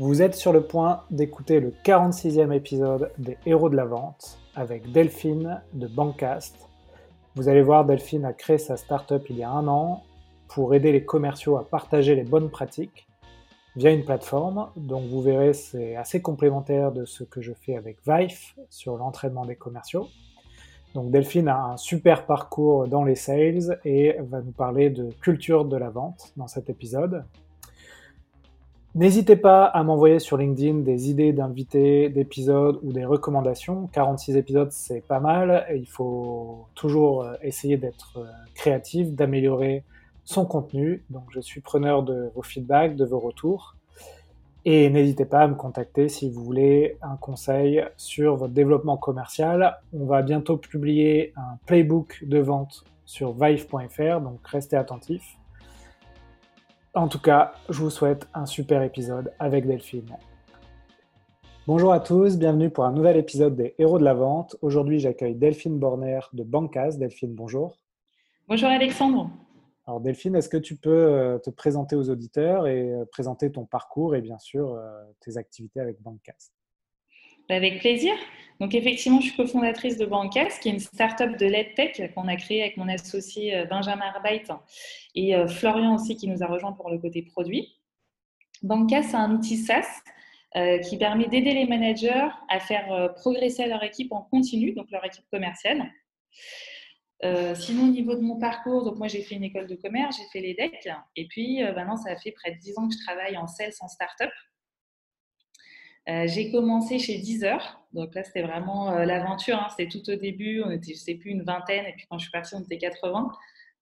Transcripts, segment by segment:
Vous êtes sur le point d'écouter le 46e épisode des Héros de la Vente avec Delphine de Bancast. Vous allez voir, Delphine a créé sa startup il y a un an pour aider les commerciaux à partager les bonnes pratiques via une plateforme. Donc vous verrez, c'est assez complémentaire de ce que je fais avec Vive sur l'entraînement des commerciaux. Donc Delphine a un super parcours dans les sales et va nous parler de culture de la vente dans cet épisode. N'hésitez pas à m'envoyer sur LinkedIn des idées d'invités, d'épisodes ou des recommandations. 46 épisodes, c'est pas mal. Il faut toujours euh, essayer d'être euh, créatif, d'améliorer son contenu. Donc je suis preneur de vos feedbacks, de vos retours. Et n'hésitez pas à me contacter si vous voulez un conseil sur votre développement commercial. On va bientôt publier un playbook de vente sur vive.fr, donc restez attentifs. En tout cas, je vous souhaite un super épisode avec Delphine. Bonjour à tous, bienvenue pour un nouvel épisode des Héros de la Vente. Aujourd'hui, j'accueille Delphine Borner de Bancas. Delphine, bonjour. Bonjour Alexandre. Alors Delphine, est-ce que tu peux euh, te présenter aux auditeurs et euh, présenter ton parcours et bien sûr euh, tes activités avec Bancas? Avec plaisir. Donc effectivement, je suis cofondatrice de Bancas, qui est une start-up de l'EdTech qu'on a créée avec mon associé Benjamin Arbeit et Florian aussi qui nous a rejoint pour le côté produit. Bancas, c'est un outil SaaS qui permet d'aider les managers à faire progresser leur équipe en continu, donc leur équipe commerciale. Euh, sinon, au niveau de mon parcours, donc moi j'ai fait une école de commerce, j'ai fait les decks, et puis euh, maintenant ça fait près de 10 ans que je travaille en sales en start-up. Euh, j'ai commencé chez Deezer, donc là c'était vraiment l'aventure, hein. c'était tout au début, on était je sais plus une vingtaine, et puis quand je suis partie on était 80.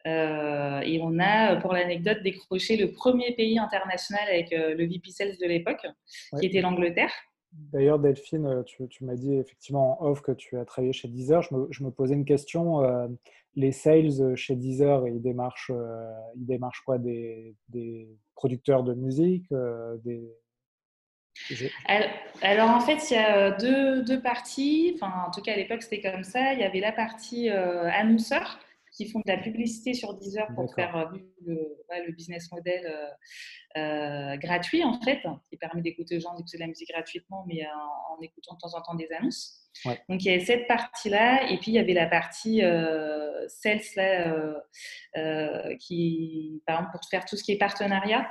et on a, pour l'anecdote, décroché le premier pays international avec le VP Sales de l'époque, qui était l'Angleterre. D'ailleurs, Delphine, euh, tu, m'as dit effectivement en off que tu as travaillé chez Deezer. Je me, posais une question. Euh, les sales chez Deezer, ils démarchent, euh, ils démarchent quoi? Des, producteurs de musique des... alors, en fait, il y a deux, parties. Enfin, en tout cas, à l'époque, c'était comme ça. Il y avait la partie annonceur qui font de la publicité sur Deezer pour faire euh, le, business model euh, euh, gratuit, en fait, qui permet d'écouter aux gens d'écouter de la musique gratuitement, mais en, écoutant de temps en temps des annonces. Donc, il y avait cette partie-là, et puis il y avait la partie sales, là, qui, par exemple, pour faire tout ce qui est partenariat,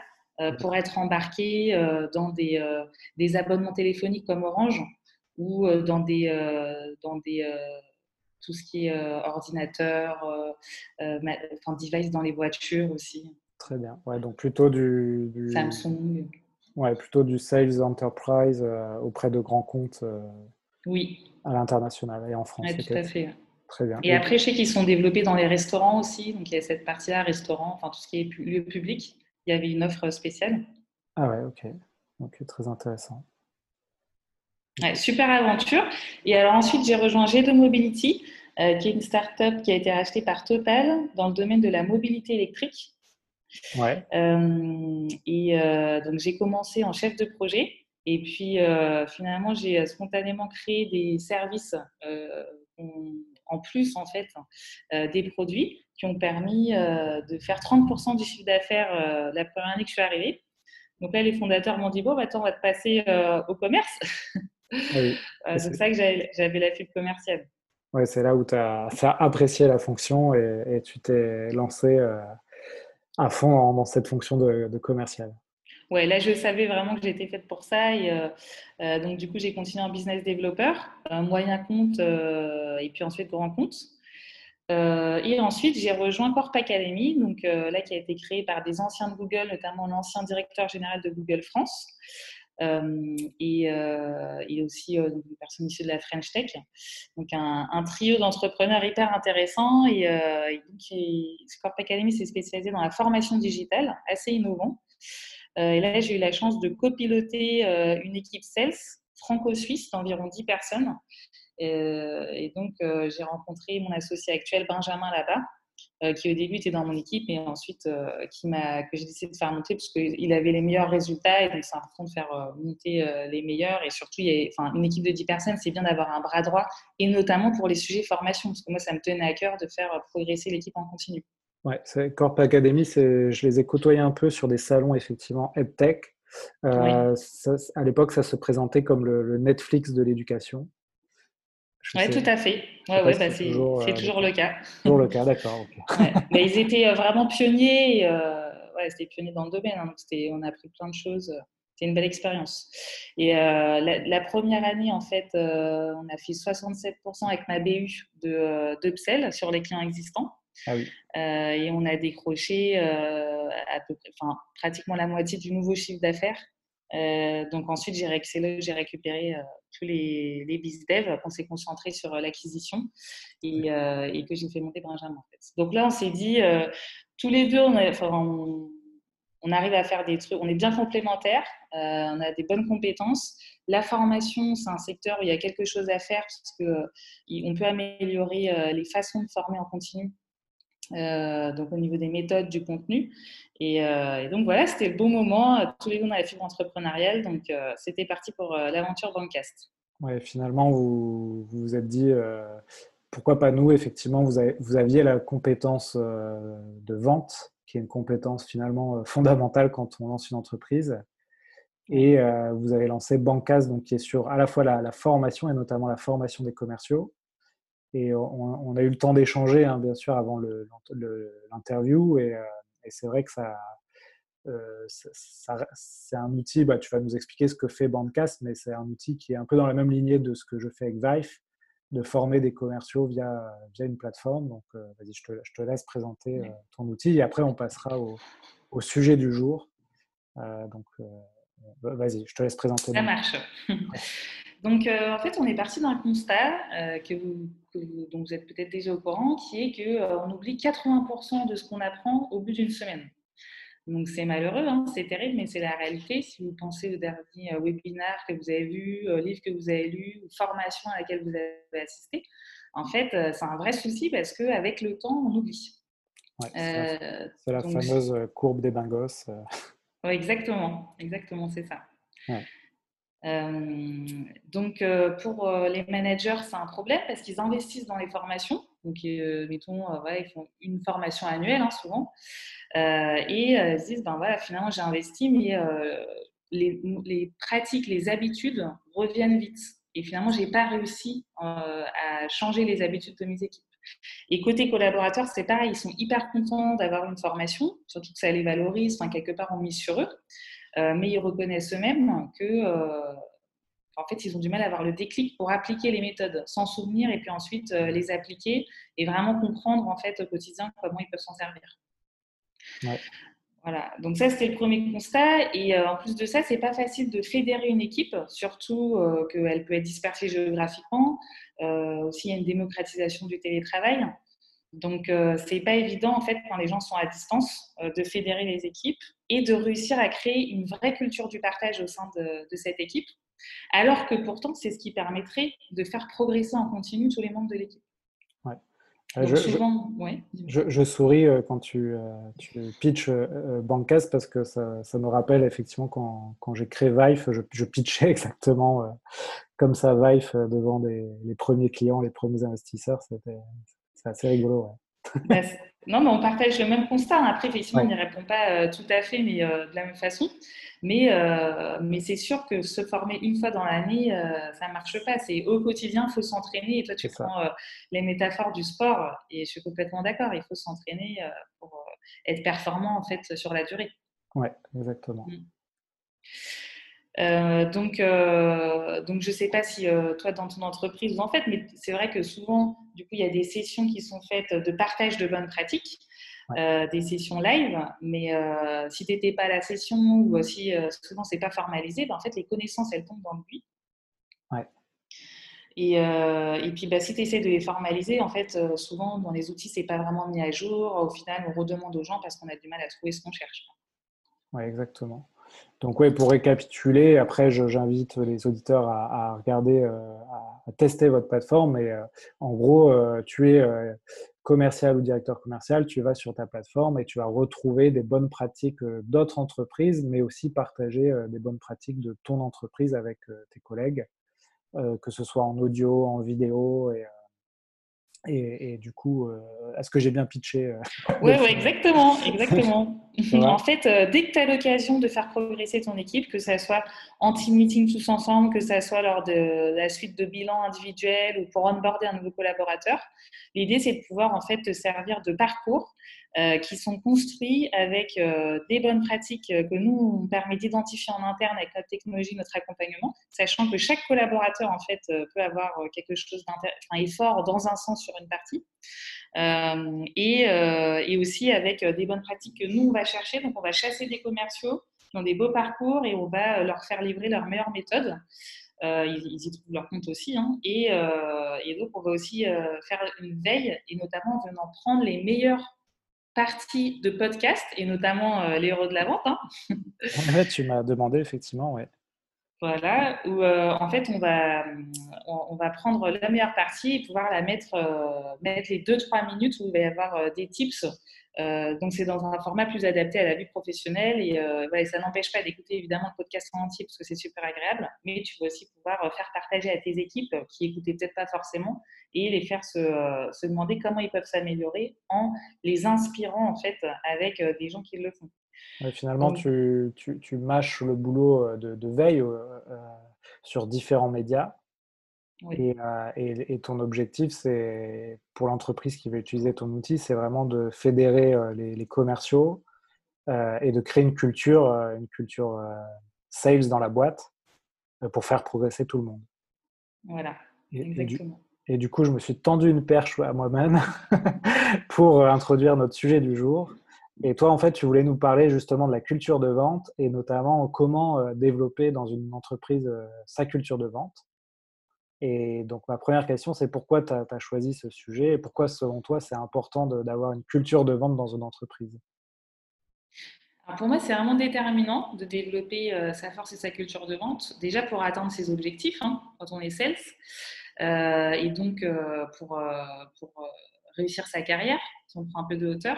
pour être embarqué dans des, des, abonnements téléphoniques comme Orange ou dans des, dans des tout ce qui est euh, ordinateur, euh, euh, enfin device dans les voitures aussi. Très bien. Ouais, donc plutôt du, Samsung. Ouais, plutôt du sales enterprise auprès de grands comptes. oui. À l'international et en France. Oui, tout à fait. Très bien. Et après, je sais qu'ils sont développés dans les restaurants aussi. Donc, il y a cette partie-là, restaurant, enfin tout ce qui est lieu public. Il y avait une offre spéciale. Ah ouais, ok. Ok, très intéressant super aventure. Et alors ensuite, j'ai rejoint G2 Mobility, euh, qui est une start-up qui a été rachetée par Total dans le domaine de la mobilité électrique. Ouais. Euh, et euh, donc, j'ai commencé en chef de projet. Et puis, finalement, j'ai spontanément créé des services en plus, en fait, des produits qui ont permis de faire 30% du chiffre d'affaires la première année que je suis arrivée. Donc là, les fondateurs m'ont dit, bon, bah, attends, on va te passer au commerce. Oui. Euh, c'est ça que j'avais la fibre commerciale. Oui, c'est là où tu as, apprécié la fonction et, tu t'es lancé euh, à fond dans cette fonction de, commercial. Ouais, là, je savais vraiment que j'étais faite pour ça. Et, euh, donc, du coup, j'ai continué en business développeur, moyen compte et puis ensuite grand compte. et ensuite, j'ai rejoint Corp Academy, donc là qui a été créé par des anciens de Google, notamment l'ancien directeur général de Google France. Euh, et, euh, et, aussi euh, une personne issue de la French Tech. Donc un, trio d'entrepreneurs hyper intéressant. Et, donc, Academy s'est spécialisé dans la formation digitale, assez innovant. Et là, j'ai eu la chance de copiloter une équipe sales franco-suisse d'environ 10 personnes. et donc, j'ai rencontré mon associé actuel, Benjamin, là-bas. Euh, qui au début était dans mon équipe et ensuite euh, que j'ai décidé de faire monter parce qu'il avait les meilleurs résultats et donc c'est important de faire euh, monter les meilleurs et surtout, une équipe de 10 personnes, c'est bien d'avoir un bras droit et notamment pour les sujets formation parce que moi, ça me tenait à cœur de faire progresser l'équipe en continu. Ouais, Corp Academy, je les ai côtoyés un peu sur des salons effectivement EdTech à l'époque, ça se présentait comme le, Netflix de l'éducation. Oui, tout à fait. Ouais, ouais, bah, c'est toujours, le cas. Toujours le cas, d'accord. Mais ils étaient vraiment pionniers. ouais, c'était pionniers dans le domaine. Hein, on a appris plein de choses une belle expérience. Et euh, la, première année, en fait, euh, on a fait 67% avec ma BU de, de sur les clients existants. Ah oui. Euh, et on a décroché à peu près, enfin, pratiquement la moitié du nouveau chiffre d'affaires. donc ensuite, j'ai j'ai récupéré tous les, les biz dev qu'on s'est concentré sur l'acquisition et, et, que j'ai fait monter Benjamin. En fait. Donc là, on s'est dit, tous les deux, on, a, enfin, on on arrive à faire des trucs, on est bien complémentaires, euh, on a des bonnes compétences. La formation, c'est un secteur où il y a quelque chose à faire parce que euh, on peut améliorer euh, les façons de former en continu. Donc au niveau des méthodes, du contenu. Et, donc voilà, c'était le bon moment. Tous les deux, on a la fibre entrepreneuriale. Donc c'était parti pour l'aventure Bancast. Ouais, finalement, vous vous, êtes dit, pourquoi pas nous Effectivement, vous, vous aviez la compétence de vente qui est une compétence finalement euh, fondamentale quand on lance une entreprise. Et euh, vous avez lancé Bancas, donc qui est sur à la fois la, formation et notamment la formation des commerciaux. Et on, a eu le temps d'échanger, hein, bien sûr, avant l'interview. Et, euh, et c'est vrai que ça, c'est un outil, bah, tu vas nous expliquer ce que fait Bandcast, mais c'est un outil qui est un peu dans la même lignée de ce que je fais avec Vive, de former des commerciaux via, via une plateforme. Donc, euh, vas-y, je te, je te, laisse présenter euh, ton outil et après, on passera au, au sujet du jour. Euh, donc, vas-y, je te laisse présenter. Ça marche. donc, en fait, on est parti d'un constat que, vous, dont vous êtes peut-être déjà au courant, qui est qu'on oublie 80% de ce qu'on apprend au bout d'une semaine. Donc c'est malheureux, hein, c'est terrible, mais c'est la réalité. Si vous pensez au dernier euh, webinaire que vous avez vu, euh, livre que vous avez lu, formation à laquelle vous avez assisté, en fait, euh, c'est un vrai souci parce qu'avec le temps, on oublie. c'est la, fameuse courbe des bingos. exactement, exactement, c'est ça. Donc, pour les managers, c'est un problème parce qu'ils investissent dans les formations. Donc, mettons, ils font une formation annuelle, hein, souvent. Euh, et euh, ils se disent, ben voilà, finalement, j'ai investi, mais euh, les, pratiques, les habitudes reviennent vite. Et finalement, je n'ai pas réussi à changer les habitudes de mes équipes. Et côté collaborateurs, c'est pareil, ils sont hyper contents d'avoir une formation, surtout que ça les valorise, enfin, quelque part on mise sur eux, mais ils reconnaissent eux-mêmes que, en fait, ils ont du mal à avoir le déclic pour appliquer les méthodes, s'en souvenir et puis ensuite les appliquer et vraiment comprendre en fait au quotidien comment ils peuvent s'en servir. Voilà, donc ça c'était le premier constat. Et euh, en plus de ça, c'est pas facile de fédérer une équipe, surtout euh, qu'elle peut être dispersée géographiquement. Euh, aussi, il y a une démocratisation du télétravail. Donc, c'est pas évident en fait quand les gens sont à distance de fédérer les équipes et de réussir à créer une vraie culture du partage au sein de, de cette équipe. Alors que pourtant, c'est ce qui permettrait de faire progresser en continu tous les membres de l'équipe. Euh, je, je, souris euh, quand tu, euh, tu pitches Bancas parce que ça, ça, me rappelle effectivement quand, quand j'ai créé Vive, je, je pitchais exactement comme ça Vive devant les premiers clients, les premiers investisseurs. C'était assez rigolo. Bah, non, mais on partage le même constat. Après, effectivement, on n'y répond pas tout à fait, mais de la même façon. Mais, euh, mais c'est sûr que se former une fois dans l'année, euh, ça ne marche pas. C'est au quotidien, il faut s'entraîner. Et toi, tu prends euh, les métaphores du sport, et je suis complètement d'accord. Il faut s'entraîner pour être performant en fait sur la durée. Oui, exactement. Mm. donc, donc, je ne sais pas si toi, dans ton entreprise, vous en faites, mais c'est vrai que souvent, du coup, il y a des sessions qui sont faites de partage de bonnes pratiques. Euh, des sessions live, mais euh, si tu n'étais pas à la session ou si euh, souvent c'est pas formalisé, ben, en fait les connaissances elles tombent dans le buis. Et, et, puis bah, si tu essaies de les formaliser, en fait souvent dans les outils c'est pas vraiment mis à jour. Au final on redemande aux gens parce qu'on a du mal à trouver ce qu'on cherche. Oui, exactement. Donc oui, pour récapituler, après j'invite les auditeurs à, regarder, à, tester votre plateforme. Et en gros, tu es commercial ou directeur commercial, tu vas sur ta plateforme et tu vas retrouver des bonnes pratiques euh, d'autres entreprises, mais aussi partager euh, des bonnes pratiques de ton entreprise avec euh, tes collègues, que ce soit en audio, en vidéo et, Et, du coup, euh, est-ce que j'ai bien pitché euh, Oui, ouais, exactement, exactement. en fait, euh, dès que tu as l'occasion de faire progresser ton équipe, que ce soit en team meeting tous ensemble, que ce soit lors de la suite de bilan individuel ou pour onboarder un nouveau collaborateur, l'idée c'est de pouvoir en fait te servir de parcours euh, qui sont construits avec euh, des bonnes pratiques euh, que nous, on permet d'identifier en interne avec notre technologie, notre accompagnement, sachant que chaque collaborateur, en fait, peut avoir quelque chose enfin, fort dans un sens sur une partie. Et, et, aussi avec des bonnes pratiques que nous, on va chercher. Donc, on va chasser des commerciaux qui ont des beaux parcours et on va leur faire livrer leurs meilleures méthodes. ils, y trouvent leur compte aussi. Hein. Et, et, donc, on va aussi faire une veille et notamment en venant prendre les meilleurs partie de podcast et notamment euh, les héros de la vente. Hein. tu m'as demandé effectivement, ouais. Voilà, où euh, en fait on va, on, va prendre la meilleure partie et pouvoir la mettre, euh, mettre les 2-3 minutes où il va y avoir des tips euh, donc, c'est dans un format plus adapté à la vie professionnelle. Et euh, ça n'empêche pas d'écouter évidemment le podcast en entier parce que c'est super agréable. Mais tu vas aussi pouvoir euh, faire partager à tes équipes qui écoutaient peut-être pas forcément et les faire se, demander comment ils peuvent s'améliorer en les inspirant en fait avec des gens qui le font. finalement, tu, tu, mâches le boulot de, veille sur différents médias euh, et, ton objectif, c'est pour l'entreprise qui va utiliser ton outil, c'est vraiment de fédérer euh, les, commerciaux euh, et de créer une culture, une culture sales dans la boîte pour faire progresser tout le monde. Voilà, exactement. Et du, coup, je me suis tendu une perche à moi-même pour introduire notre sujet du jour. Et toi, en fait, tu voulais nous parler justement de la culture de vente et notamment comment développer dans une entreprise sa culture de vente. Et donc, ma première question, c'est pourquoi tu as, choisi ce sujet et pourquoi, selon toi, c'est important d'avoir une culture de vente dans une entreprise? Pour moi, c'est vraiment déterminant de développer euh, sa force et sa culture de vente, déjà pour atteindre ses objectifs hein, quand on est sales, euh, et donc euh, pour, pour réussir sa carrière, si on prend un peu de hauteur,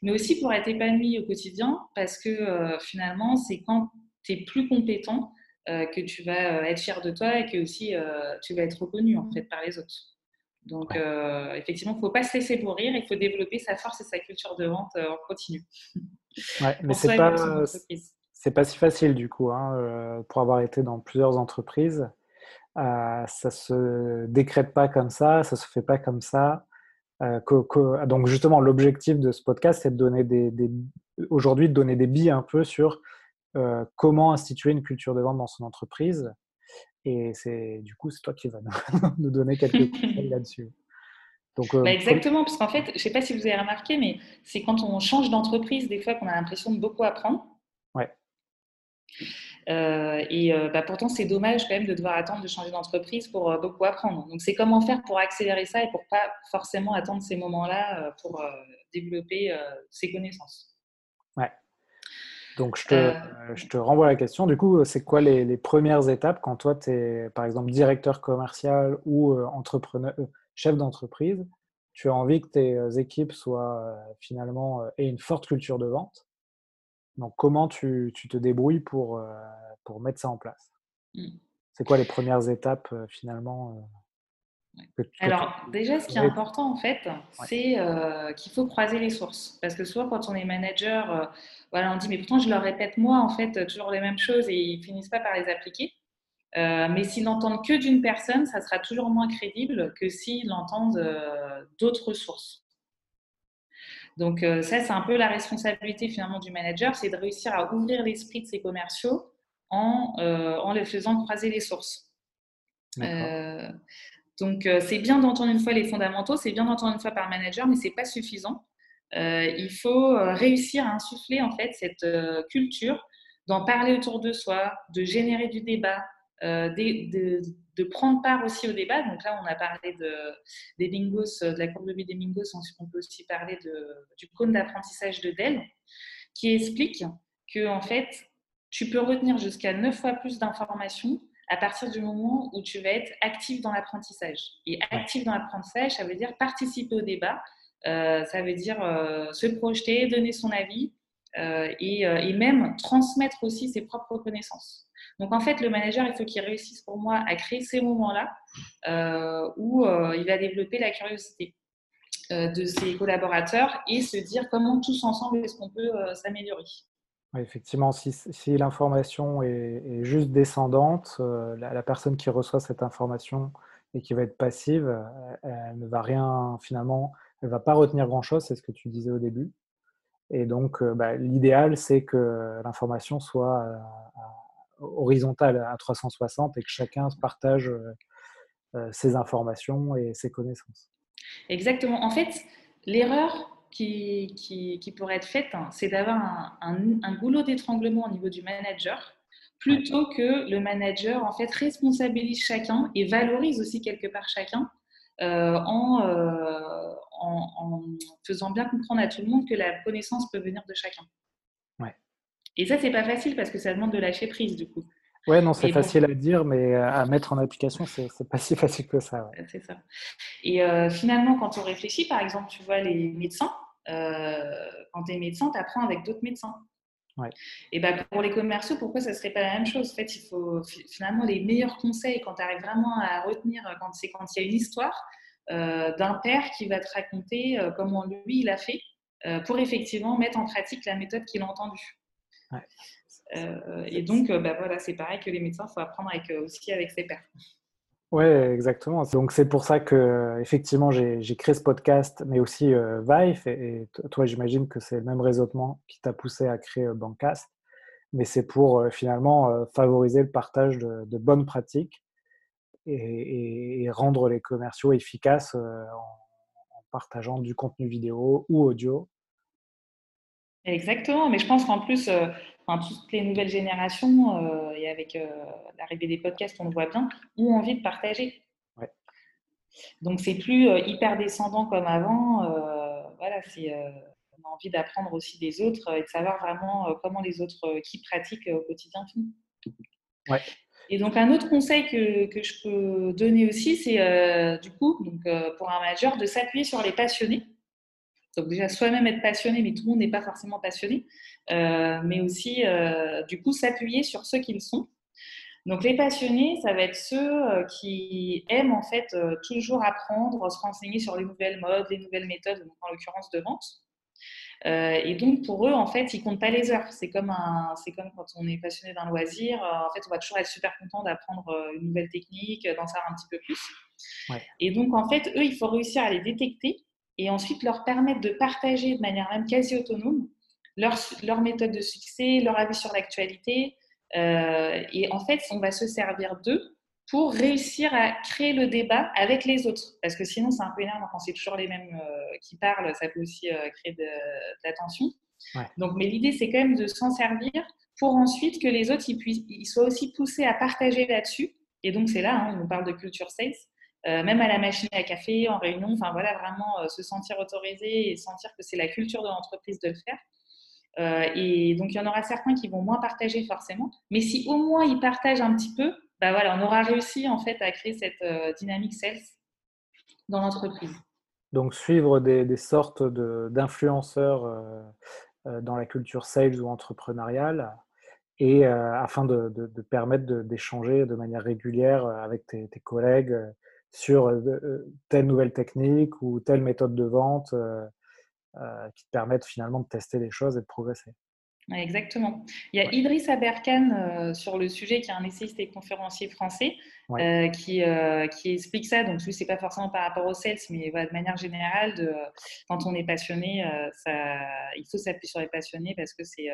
mais aussi pour être épanoui au quotidien, parce que finalement, c'est quand tu es plus compétent que tu vas euh, être fier de toi et que aussi euh, tu vas être reconnu en fait par les autres. Donc effectivement, il ne faut pas se laisser pourrir, il faut développer sa force et sa culture de vente en continu. Ouais, mais c'est pas c'est pas si facile du coup hein, pour avoir été dans plusieurs entreprises. ça se décrète pas comme ça, ça se fait pas comme ça. donc justement, l'objectif de ce podcast, c'est de donner des, des aujourd'hui de donner des billes un peu sur euh, comment instituer une culture de vente dans son entreprise. Et c'est du coup, c'est toi qui vas nous donner quelques conseils là-dessus. Donc, euh, bah exactement, parce qu'en fait, je ne sais pas si vous avez remarqué, mais c'est quand on change d'entreprise, des fois, qu'on a l'impression de beaucoup apprendre. Ouais. Euh, et bah, pourtant, c'est dommage quand même de devoir attendre de changer d'entreprise pour beaucoup apprendre. Donc, c'est comment faire pour accélérer ça et pour pas forcément attendre ces moments-là pour développer ses connaissances. Ouais. Donc, je te, euh, je te, renvoie la question. Du coup, c'est quoi les, premières étapes quand toi, tu es, par exemple, directeur commercial ou euh, entrepreneur, euh, chef d'entreprise Tu as envie que tes équipes soient finalement aient une forte culture de vente? Donc, comment tu, tu te débrouilles pour, pour mettre ça en place? Mmh. C'est quoi les premières étapes finalement alors, déjà, ce qui est important, en fait, c'est qu'il faut croiser les sources. Parce que souvent, quand on est manager, voilà, on dit, mais pourtant, je leur répète moi, en fait, toujours les mêmes choses et ils finissent pas par les appliquer. Euh, mais s'ils n'entendent que d'une personne, ça sera toujours moins crédible que s'ils entendent euh, d'autres sources. Donc euh, ça, c'est un peu la responsabilité finalement du manager, c'est de réussir à ouvrir l'esprit de ses commerciaux en, en les faisant croiser les sources. Donc c'est bien d'entendre une fois les fondamentaux, c'est bien d'entendre une fois par manager, mais c'est pas suffisant. Euh, il faut euh, réussir à insuffler en fait cette euh, culture d'en parler autour de soi, de générer du débat, de, prendre part aussi au débat. Donc là, on a parlé de, des bingos, de la courbe de vie des bingos. On peut aussi parler du cône d'apprentissage de Dell, qui explique que en fait, tu peux retenir jusqu'à 9 fois plus d'informations à partir du moment où tu vas être actif dans l'apprentissage. Et actif dans l'apprentissage, ça veut dire participer au débat, euh, ça veut dire euh, se projeter, donner son avis euh, et, même transmettre aussi ses propres connaissances. Donc en fait, le manager, il faut qu'il réussisse pour moi à créer ces moments-là où il va développer la curiosité. de ses collaborateurs et se dire comment tous ensemble est-ce qu'on peut s'améliorer. Effectivement, si, l'information est, juste descendante, la, la, personne qui reçoit cette information et qui va être passive, elle ne va rien finalement, elle ne va pas retenir grand-chose, c'est ce que tu disais au début. Et donc, bah, l'idéal, c'est que l'information soit horizontale à 360 et que chacun partage ses informations et ses connaissances. Exactement. En fait, l'erreur qui, qui, pourrait être faite, hein, c'est d'avoir un, un, goulot d'étranglement au niveau du manager plutôt que le manager en fait responsabilise chacun et valorise aussi quelque part chacun euh, en, euh, en, en, faisant bien comprendre à tout le monde que la connaissance peut venir de chacun. Ouais. Et ça, c'est pas facile parce que ça demande de lâcher prise du coup. Ouais, non, c'est facile à dire, mais à mettre en application, c'est pas si facile que ça. C'est ça. Et euh, finalement, quand on réfléchit, par exemple, tu vois les médecins, quand tu es médecin, tu apprends avec d'autres médecins. Et ben pour les commerciaux, pourquoi ça serait pas la même chose En fait, il faut finalement les meilleurs conseils quand tu arrives vraiment à retenir, quand c'est quand il y a une histoire euh, d'un père qui va te raconter euh, comment lui il a fait euh, pour effectivement mettre en pratique la méthode qu'il a entendue. et donc, bah, voilà, c'est pareil que les médecins, il faut apprendre avec, aussi avec ses pairs. Oui, exactement. Donc c'est pour ça que effectivement j'ai créé ce podcast, mais aussi euh, Vive. Et, toi, j'imagine que c'est le même raisonnement qui t'a poussé à créer euh, Bancast. Mais c'est pour euh, finalement favoriser le partage de, bonnes pratiques et, rendre les commerciaux efficaces en, partageant du contenu vidéo ou audio. Exactement. Mais je pense qu'en plus, toutes les nouvelles générations, euh, et avec euh, l'arrivée des podcasts, on le voit bien, ont envie de partager. Donc, c'est plus euh, hyper descendant comme avant. voilà, c'est on a envie d'apprendre aussi des autres et de savoir vraiment comment les autres qui pratiquent au quotidien Ouais. Et donc, un autre conseil que, que je peux donner aussi, c'est du coup, donc, pour un manager, de s'appuyer sur les passionnés. Donc déjà, soi-même être passionné, mais tout le monde n'est pas forcément passionné, euh, mais aussi, euh, du coup, s'appuyer sur ceux qu'ils sont. Donc les passionnés, ça va être ceux euh, qui aiment en fait toujours apprendre, se renseigner sur les nouvelles modes, les nouvelles méthodes, en l'occurrence de vente. et donc pour eux, en fait, ils comptent pas les heures. C'est comme un, c'est comme quand on est passionné d'un loisir. en fait, on va toujours être super content d'apprendre une nouvelle technique, d'en savoir un petit peu plus. Et donc en fait, eux, il faut réussir à les détecter et ensuite leur permettre de partager de manière même quasi autonome leur, leur méthode de succès, leur avis sur l'actualité. Euh, et en fait, on va se servir d'eux pour réussir à créer le débat avec les autres. Parce que sinon, c'est un peu énorme quand c'est toujours les mêmes euh, qui parlent, ça peut aussi euh, créer de, l'attention. Donc, mais l'idée, c'est quand même de s'en servir pour ensuite que les autres ils, puissent, ils soient aussi poussés à partager là-dessus. Et donc, c'est là, hein, on parle de culture sales. Euh, même à la machine à café, en réunion, enfin voilà, vraiment euh, se sentir autorisé et sentir que c'est la culture de l'entreprise de le faire. Euh, et donc, il y en aura certains qui vont moins partager forcément, mais si au moins ils partagent un petit peu, bah voilà, on aura réussi en fait à créer cette dynamique sales dans l'entreprise. Donc, suivre des, sortes d'influenceurs dans la culture sales ou entrepreneuriale, et afin de, permettre d'échanger de, manière régulière avec tes collègues sur euh, euh, telle nouvelle technique ou telle méthode de vente euh, qui te permettent finalement de tester les choses et de progresser. Exactement. Il y a Idriss Aberkan sur le sujet, qui est un essayiste et conférencier français, qui, qui, explique ça. Donc, lui, ce n'est pas forcément par rapport aux sales, mais de manière générale, de, quand on est passionné, ça, il faut s'appuyer sur les passionnés parce que c'est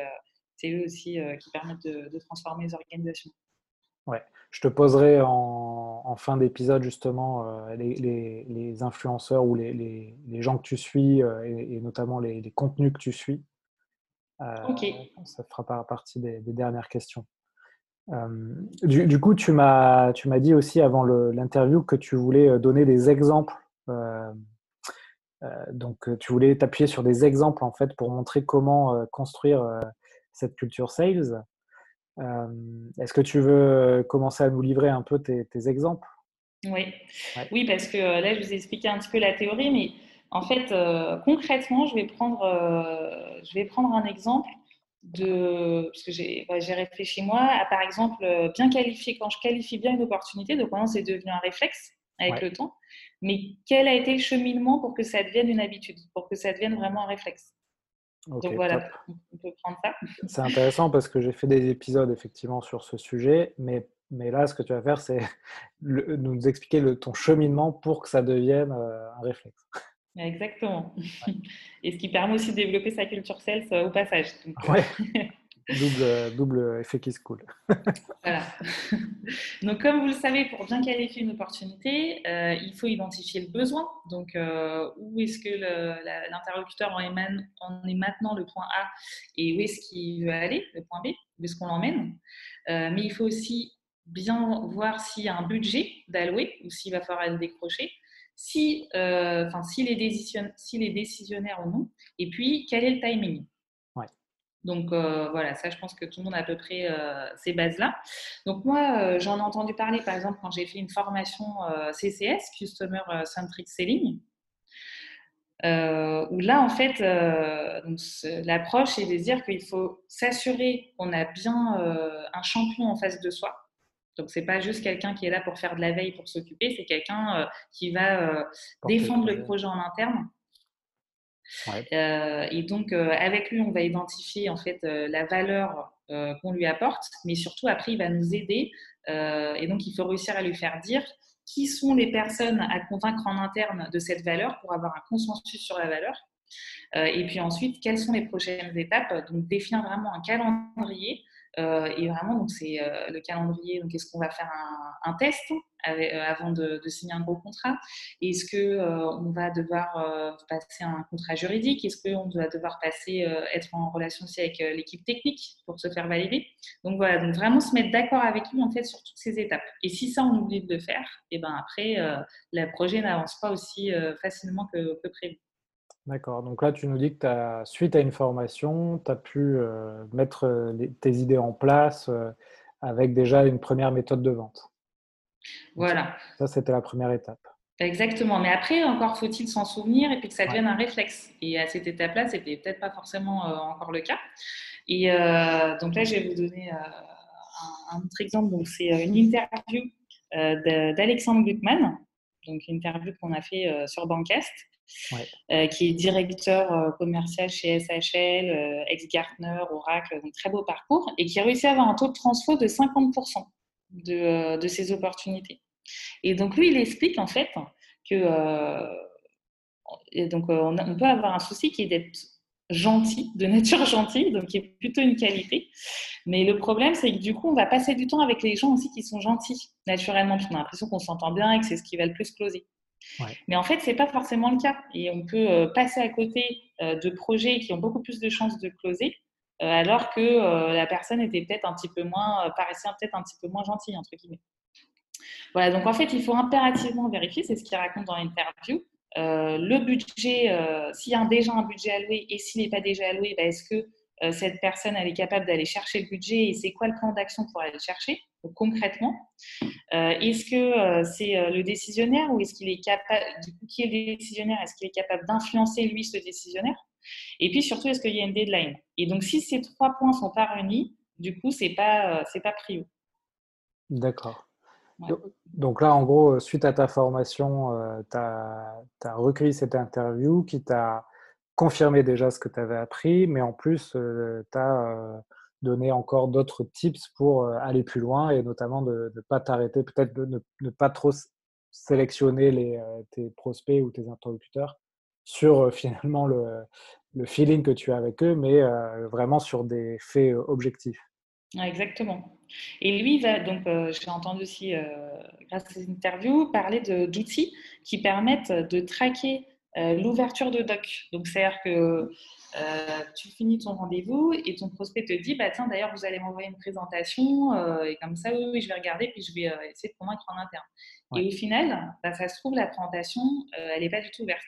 eux aussi qui permettent de, de, transformer les organisations. Ouais. Je te poserai en, fin d'épisode justement euh, les, influenceurs ou les, gens que tu suis euh, et, notamment les, contenus que tu suis. Euh, ça fera partie des, dernières questions. Du, coup, tu m'as dit aussi avant l'interview que tu voulais donner des exemples. donc, tu voulais t'appuyer sur des exemples en fait pour montrer comment construire cette culture sales. Euh, est-ce que tu veux commencer à nous livrer un peu tes, exemples? Oui. oui, parce que euh, là, je vous ai expliqué un petit peu la théorie, mais en fait, euh, concrètement, je vais, prendre, je vais prendre un exemple de, parce que j'ai réfléchi moi, à par exemple bien qualifier, quand je qualifie bien une opportunité, donc maintenant c'est devenu un réflexe, avec le temps, mais quel a été le cheminement pour que ça devienne une habitude, pour que ça devienne vraiment un réflexe? Donc voilà, on peut prendre ça. C'est intéressant parce que j'ai fait des épisodes effectivement sur ce sujet, mais, mais là, ce que tu vas faire, c'est nous expliquer le, ton cheminement pour que ça devienne euh, un réflexe. Exactement. Et ce qui permet aussi de développer sa culture sales euh, au passage. Donc, ouais. Double, double effet qui se coule. voilà. Donc, comme vous le savez, pour bien qualifier une opportunité, euh, il faut identifier le besoin. Donc, euh, où est-ce que l'interlocuteur en, est maintenant le point A et où est-ce qu'il veut aller, le point B, où est-ce qu'on l'emmène. mais il faut aussi bien voir s'il y a un budget d'allouer ou s'il va falloir le décrocher si, euh, s'il est, si est décisionnaire ou non, et puis quel est le timing. Donc euh, voilà, ça je pense que tout le monde a à peu près euh, ces bases-là. Donc moi, j'en ai entendu parler par exemple quand j'ai fait une formation CCS, Customer Centric Selling, où là en fait, l'approche est de dire qu'il faut s'assurer qu'on a bien un champion en face de soi donc, ce n'est pas juste quelqu'un qui est là pour faire de la veille, pour s'occuper, c'est quelqu'un euh, qui va euh, défendre le projet en interne. Euh, et donc, avec lui, on va identifier en fait la valeur qu'on lui apporte, mais surtout après, il va nous aider. et donc, il faut réussir à lui faire dire qui sont les personnes à convaincre en interne de cette valeur pour avoir un consensus sur la valeur. et puis ensuite, quelles sont les prochaines étapes? Donc, définir vraiment un calendrier euh, et vraiment, donc c'est euh, le calendrier. Donc, est-ce qu'on va faire un, test? Euh, avant de, signer un gros contrat Est-ce que on va devoir passer un contrat juridique? Est-ce qu'on va devoir passer, être en relation aussi avec l'équipe technique pour se faire valider? Donc voilà, donc vraiment se mettre d'accord avec lui en fait sur toutes ces étapes. Et si ça on oublie de le faire, et ben après, le projet n'avance pas aussi facilement que, que prévu. D'accord. Donc là, tu nous dis que as, suite à une formation, tu as pu euh, mettre euh, tes idées en place euh, avec déjà une première méthode de vente. Voilà. Ça, c'était la première étape. Exactement. Mais après, encore faut-il s'en souvenir et puis que ça devienne un réflexe. Et à cette étape-là, c'était peut-être pas forcément encore le cas. Et donc là, je vais vous donner un, autre exemple. Donc, c'est une interview d'Alexandre Gutmann. Donc, une interview qu'on a fait sur Bancast. Euh, qui est directeur euh, commercial chez SHL, euh, ex-Gartner, Oracle, donc très beau parcours, et qui a réussi à avoir un taux de transfo de 50% de, de ses opportunités. Et donc lui, il explique en fait que donc, on, on, peut avoir un souci qui est d'être gentil, de nature gentille, donc qui est plutôt une qualité. Mais le problème, c'est que du coup, on va passer du temps avec les gens aussi qui sont gentils, naturellement, parce qu'on a l'impression qu'on s'entend bien et que c'est ce qui va le plus closer. Mais en fait, ce n'est pas forcément le cas. Et on peut euh, passer à côté euh, de projets qui ont beaucoup plus de chances de closer, euh, alors que la personne était peut-être un petit peu moins, paraissait peut-être un petit peu moins gentille, entre guillemets. Voilà, donc en fait, il faut impérativement vérifier, c'est ce qu'il raconte dans l'interview, le budget, s'il y a déjà un budget alloué et s'il n'est pas déjà alloué, bah, est-ce que euh, cette personne elle est capable d'aller chercher le budget et c'est quoi le plan d'action pour aller le chercher concrètement? Euh, Est-ce que euh, c'est le décisionnaire ou est-ce qu'il est capable, du coup, qui est le décisionnaire? Est-ce qu'il est capable d'influencer lui ce décisionnaire? Et puis surtout, est-ce qu'il y a une deadline? Et donc, si ces trois points sont pas réunis, du coup, c'est pas c'est pas prio. D'accord. Donc là, en gros, suite à ta formation, tu as, as, recueilli cette interview qui t'a confirmé déjà ce que tu avais appris, mais en plus, euh, tu as euh, donné encore d'autres tips pour euh, aller plus loin et notamment de ne pas t'arrêter, peut-être de ne, pas trop sélectionner les, tes prospects ou tes interlocuteurs? Sur finalement le, le, feeling que tu as avec eux, mais vraiment sur des faits objectifs. Exactement. Et lui, va, donc, j'ai entendu aussi, grâce à ces interviews, parler d'outils qui permettent de traquer euh, l'ouverture de doc. Donc, c'est-à-dire que euh, tu finis ton rendez-vous et ton prospect te dit bah, Tiens, d'ailleurs, vous allez m'envoyer une présentation, euh, et comme ça, oui, je vais regarder, puis je vais essayer de convaincre en interne. Et au final, bah, ça se trouve, la présentation, elle n'est pas du tout ouverte.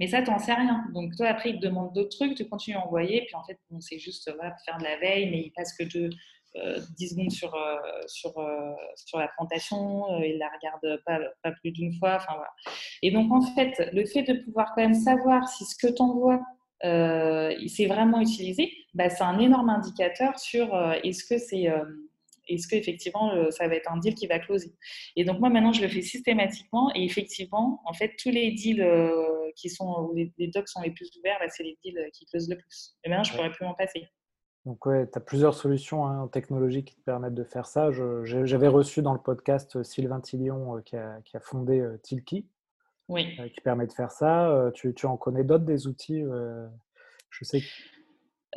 Mais ça, tu n'en sais rien. Donc, toi, après, il te demande d'autres trucs, tu continues à envoyer, puis en fait, bon, c'est juste faire de la veille, mais il passe que de 10 euh, secondes sur, euh, sur, euh, sur la présentation, il la regarde pas, pas plus d'une fois. Enfin, voilà. Et donc, en fait, le fait de pouvoir quand même savoir si ce que tu envoies euh, c'est vraiment utilisé, bah, c'est un énorme indicateur sur est-ce que c'est Est-ce qu'effectivement, ça va être un deal qui va closer? Et donc, moi, maintenant, je le fais systématiquement. Et effectivement, en fait, tous les deals qui sont, où les, docs sont les plus ouverts, c'est les deals qui closent le plus. Et maintenant, je ne pourrais plus m'en passer. Donc, ouais, tu as plusieurs solutions hein, technologiques qui te permettent de faire ça. J'avais reçu dans le podcast Sylvain Tillion qui, a, qui, a, fondé Tilki, oui. qui permet de faire ça. Tu, tu en connais d'autres des outils Je sais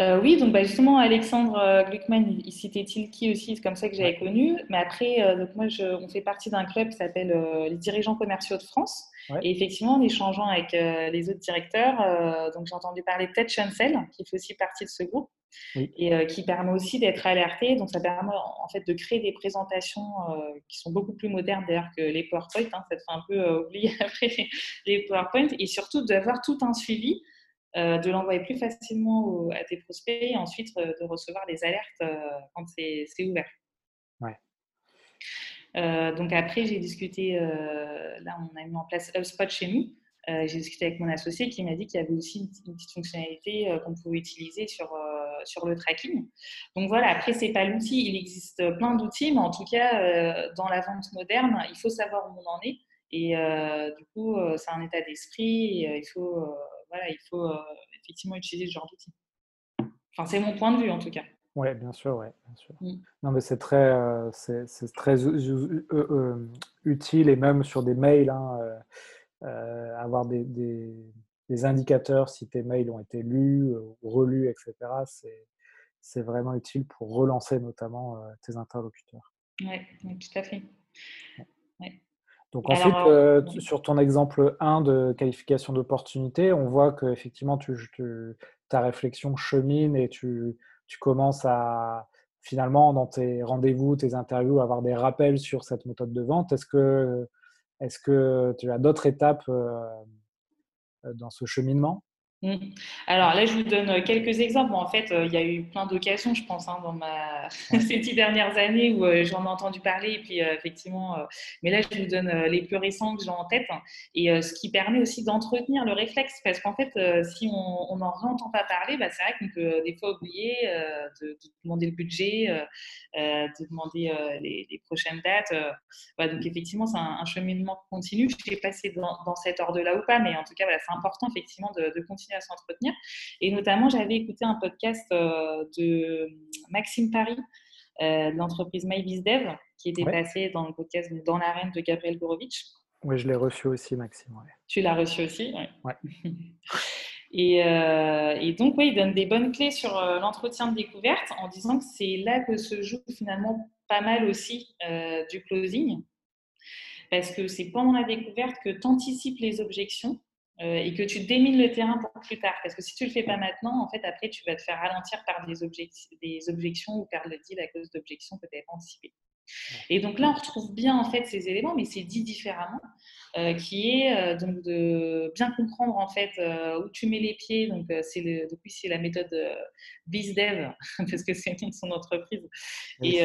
euh, oui, donc bah, justement, Alexandre euh, Gluckman, il, citait Tilki aussi, c'est comme ça que j'avais connu. Mais après, euh, donc moi, je, on fait partie d'un club qui s'appelle les dirigeants commerciaux de France. Et effectivement, en échangeant avec les autres directeurs, donc j'ai entendu parler de Ted Chancel, qui fait aussi partie de ce groupe, et qui permet aussi d'être alerté. Donc ça permet en fait de créer des présentations qui sont beaucoup plus modernes d'ailleurs que les PowerPoint. Hein, ça te fait un peu oublier après les PowerPoint, et surtout d'avoir tout un suivi. Euh, de l'envoyer plus facilement à tes prospects et ensuite euh, de recevoir des alertes euh, quand c'est ouvert. Ouais. donc après, j'ai discuté, là on a mis en place HubSpot chez nous. j'ai discuté avec mon associé qui m'a dit qu'il y avait aussi une, petite fonctionnalité qu'on pouvait utiliser sur, sur le tracking. Donc voilà, après, c'est pas l'outil, il existe plein d'outils, mais en tout cas, dans la vente moderne, il faut savoir où on en est. Et du coup, c'est un état d'esprit, il faut voilà, il faut euh, effectivement utiliser ce genre d'outils. Enfin, c'est mon point de vue en tout cas. Oui, bien sûr, ouais, bien sûr. Mm. Non, mais c'est très, euh, c'est, très euh, utile et même sur des mails, hein, avoir des, des, indicateurs si tes mails ont été lus, relus, etc. C'est, c'est vraiment utile pour relancer notamment tes interlocuteurs. Oui, tout à fait. Donc ensuite, euh, sur ton exemple 1 de qualification d'opportunité, on voit que effectivement tu, ta réflexion chemine et tu, tu, commences à finalement dans tes rendez-vous, tes interviews, avoir des rappels sur cette méthode de vente. Est-ce que, est que tu as d'autres étapes euh, dans ce cheminement? Alors là, je vous donne euh, quelques exemples. En fait, euh, il y a eu plein d'occasions, je pense, hein, dans ma... ces dix dernières années où euh, j'en ai entendu parler. Et puis, effectivement, mais là, je vous donne les plus récents que j'ai en tête. Et ce qui permet aussi d'entretenir le réflexe. Parce qu'en fait, si on n'en réentend pas parler, bah, c'est vrai qu'on peut des fois oublier de, demander le budget, de demander les, prochaines dates. donc, effectivement, c'est un, cheminement continu. Je ne sais pas si c'est dans, cet ordre-là ou pas, mais en tout cas, voilà, c'est important, effectivement, de, de continuer à s'entretenir. Et notamment, j'avais écouté un podcast euh, de Maxime Paris, euh, de l'entreprise MyBizDev, qui était passé dans le podcast Dans l'arène de Gabriel Gorovitch. Oui, je l'ai reçu aussi, Maxime. Tu l'as reçu aussi Oui. Ouais. Euh, et, donc, oui, il donne des bonnes clés sur l'entretien de découverte en disant que c'est là que se joue finalement pas mal aussi du closing. Parce que c'est pendant la découverte que tu anticipes les objections euh, et que tu démines le terrain pour plus tard. Parce que si tu ne le fais pas maintenant, en fait, après, tu vas te faire ralentir par des, des objections ou par le deal à cause d'objections que tu n'avais pas anticipées. Et donc là, on retrouve bien en fait ces éléments, mais c'est dit différemment, euh, qui est euh, donc de bien comprendre en fait où tu mets les pieds. Donc c'est depuis c'est la méthode BizDev parce que c'est nom de son entreprise et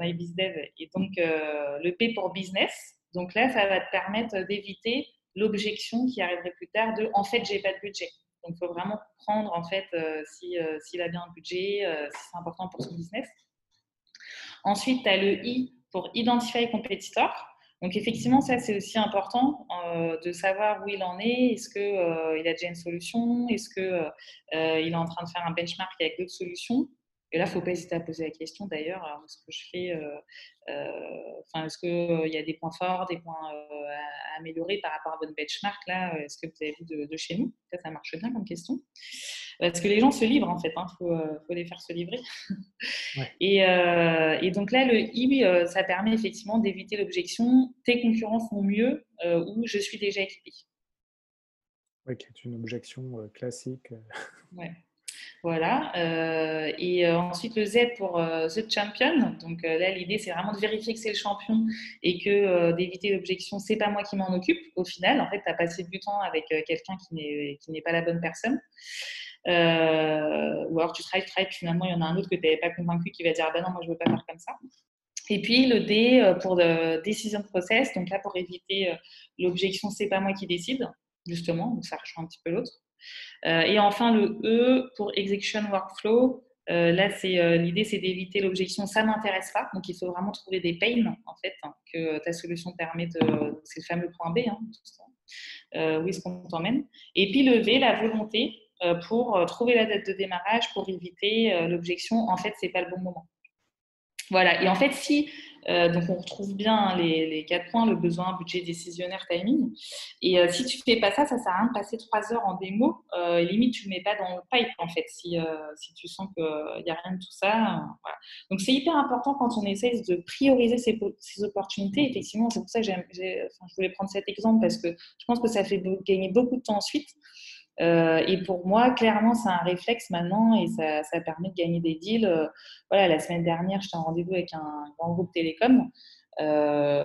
MyBizDev. Et donc le P pour business. Donc là, ça va te permettre d'éviter l'objection qui arriverait plus tard de en fait, j'ai pas de budget. Donc, il faut vraiment prendre en fait euh, euh, s'il a bien un budget, euh, si c'est important pour son business. Ensuite, tu as le I pour Identify Competitor. Donc, effectivement, ça, c'est aussi important de savoir où il en est. Est-ce qu'il il a déjà une solution? Est-ce qu'il est en train de faire un benchmark avec d'autres solutions? Et là, il ne faut pas hésiter à poser la question d'ailleurs, ce que je fais, euh, euh, est-ce qu'il euh, y a des points forts, des points à, améliorer par rapport à votre benchmark là Est-ce que vous avez vu de, chez nous? Ça, ça marche bien comme question. Parce que les gens se livrent en fait, il hein, faut, faut, les faire se livrer. Et, et, donc là, le I, ça permet effectivement d'éviter l'objection tes concurrents font mieux ou je suis déjà équipé. Oui, qui est une objection classique. Ouais. Voilà. Euh, et euh, ensuite, le Z pour euh, The Champion. Donc là, l'idée, c'est vraiment de vérifier que c'est le champion et que d'éviter l'objection, c'est pas moi qui m'en occupe. Au final, en fait, tu as passé du temps avec quelqu'un qui n'est pas la bonne personne. ou alors tu travailles, tu travailles, finalement, il y en a un autre que tu n'avais pas convaincu qui va dire ah ben non, moi, je veux pas faire comme ça. Et puis le D pour de décision process. Donc là, pour éviter l'objection, c'est pas moi qui décide, justement. Donc ça rejoint un petit peu l'autre. Euh, et enfin, le E pour Execution Workflow. là, c'est l'idée, c'est d'éviter l'objection ça m'intéresse pas. Donc, il faut vraiment trouver des pains en fait hein, que ta solution permet de. C'est le fameux point B. Hein, où est-ce qu'on t'emmène Et puis lever la volonté pour trouver la date de démarrage, pour éviter l'objection. En fait, c'est pas le bon moment. Voilà. Et en fait, si euh, donc on retrouve bien hein, les, quatre points, le besoin, budget, décisionnaire, timing. Et euh, si tu fais pas ça, ça sert à rien de passer trois heures en démo. Euh, limite, tu ne mets pas dans le pipe en fait, si, si tu sens qu'il n'y a rien de tout ça. Donc c'est hyper important quand on essaie de prioriser ces, ces opportunités. Effectivement, c'est pour ça que je voulais prendre cet exemple parce que je pense que ça fait gagner beaucoup de temps ensuite. Euh, et pour moi, clairement, c'est un réflexe maintenant et ça, permet de gagner des deals. Euh, voilà, la semaine dernière, j'étais en rendez-vous avec un grand groupe télécom. Euh,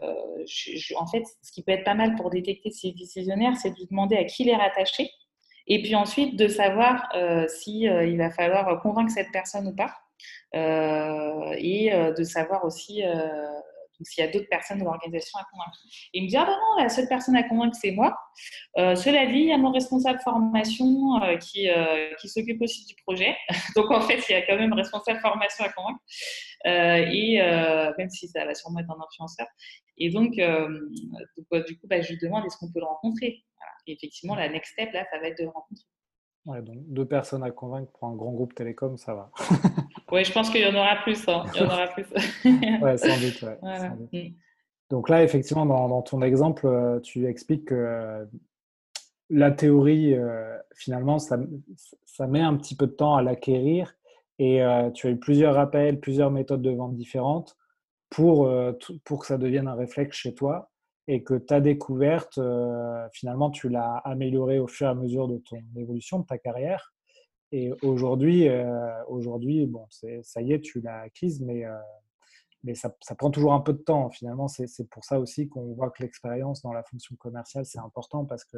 en fait, ce qui peut être pas mal pour détecter ces décisionnaires, c'est de lui demander à qui il est rattaché. Et puis ensuite, de savoir s'il il va falloir convaincre cette personne ou pas. et de savoir aussi donc, s'il y a d'autres personnes de l'organisation à convaincre. Et il me dit, ah ben non, la seule personne à convaincre, c'est moi. Euh, cela dit, il y a mon responsable formation euh, qui, euh, qui s'occupe aussi du projet. donc, en fait, il y a quand même responsable formation à convaincre. et même si ça va sûrement être un influenceur. Et donc, du coup, bah, je lui demande, est-ce qu'on peut le rencontrer? Et effectivement, la next step, là, ça va être de le rencontrer. Ouais, donc deux personnes à convaincre pour un grand groupe télécom, ça va. oui, je pense qu'il y en aura plus. Hein. Il y en aura plus. ouais, sans doute. Mm. Donc là, effectivement, dans, ton exemple, euh, tu expliques que euh, la théorie, euh, finalement, ça, ça, met un petit peu de temps à l'acquérir et tu as eu plusieurs rappels, plusieurs méthodes de vente différentes pour, pour que ça devienne un réflexe chez toi et que ta découverte, euh, finalement, tu l'as améliorée au fur et à mesure de ton évolution, de ta carrière. Et aujourd'hui, euh, aujourd'hui bon, ça y est, tu l'as acquise, mais, euh, mais ça, ça, prend toujours un peu de temps. Finalement, c'est pour ça aussi qu'on voit que l'expérience dans la fonction commerciale, c'est important parce que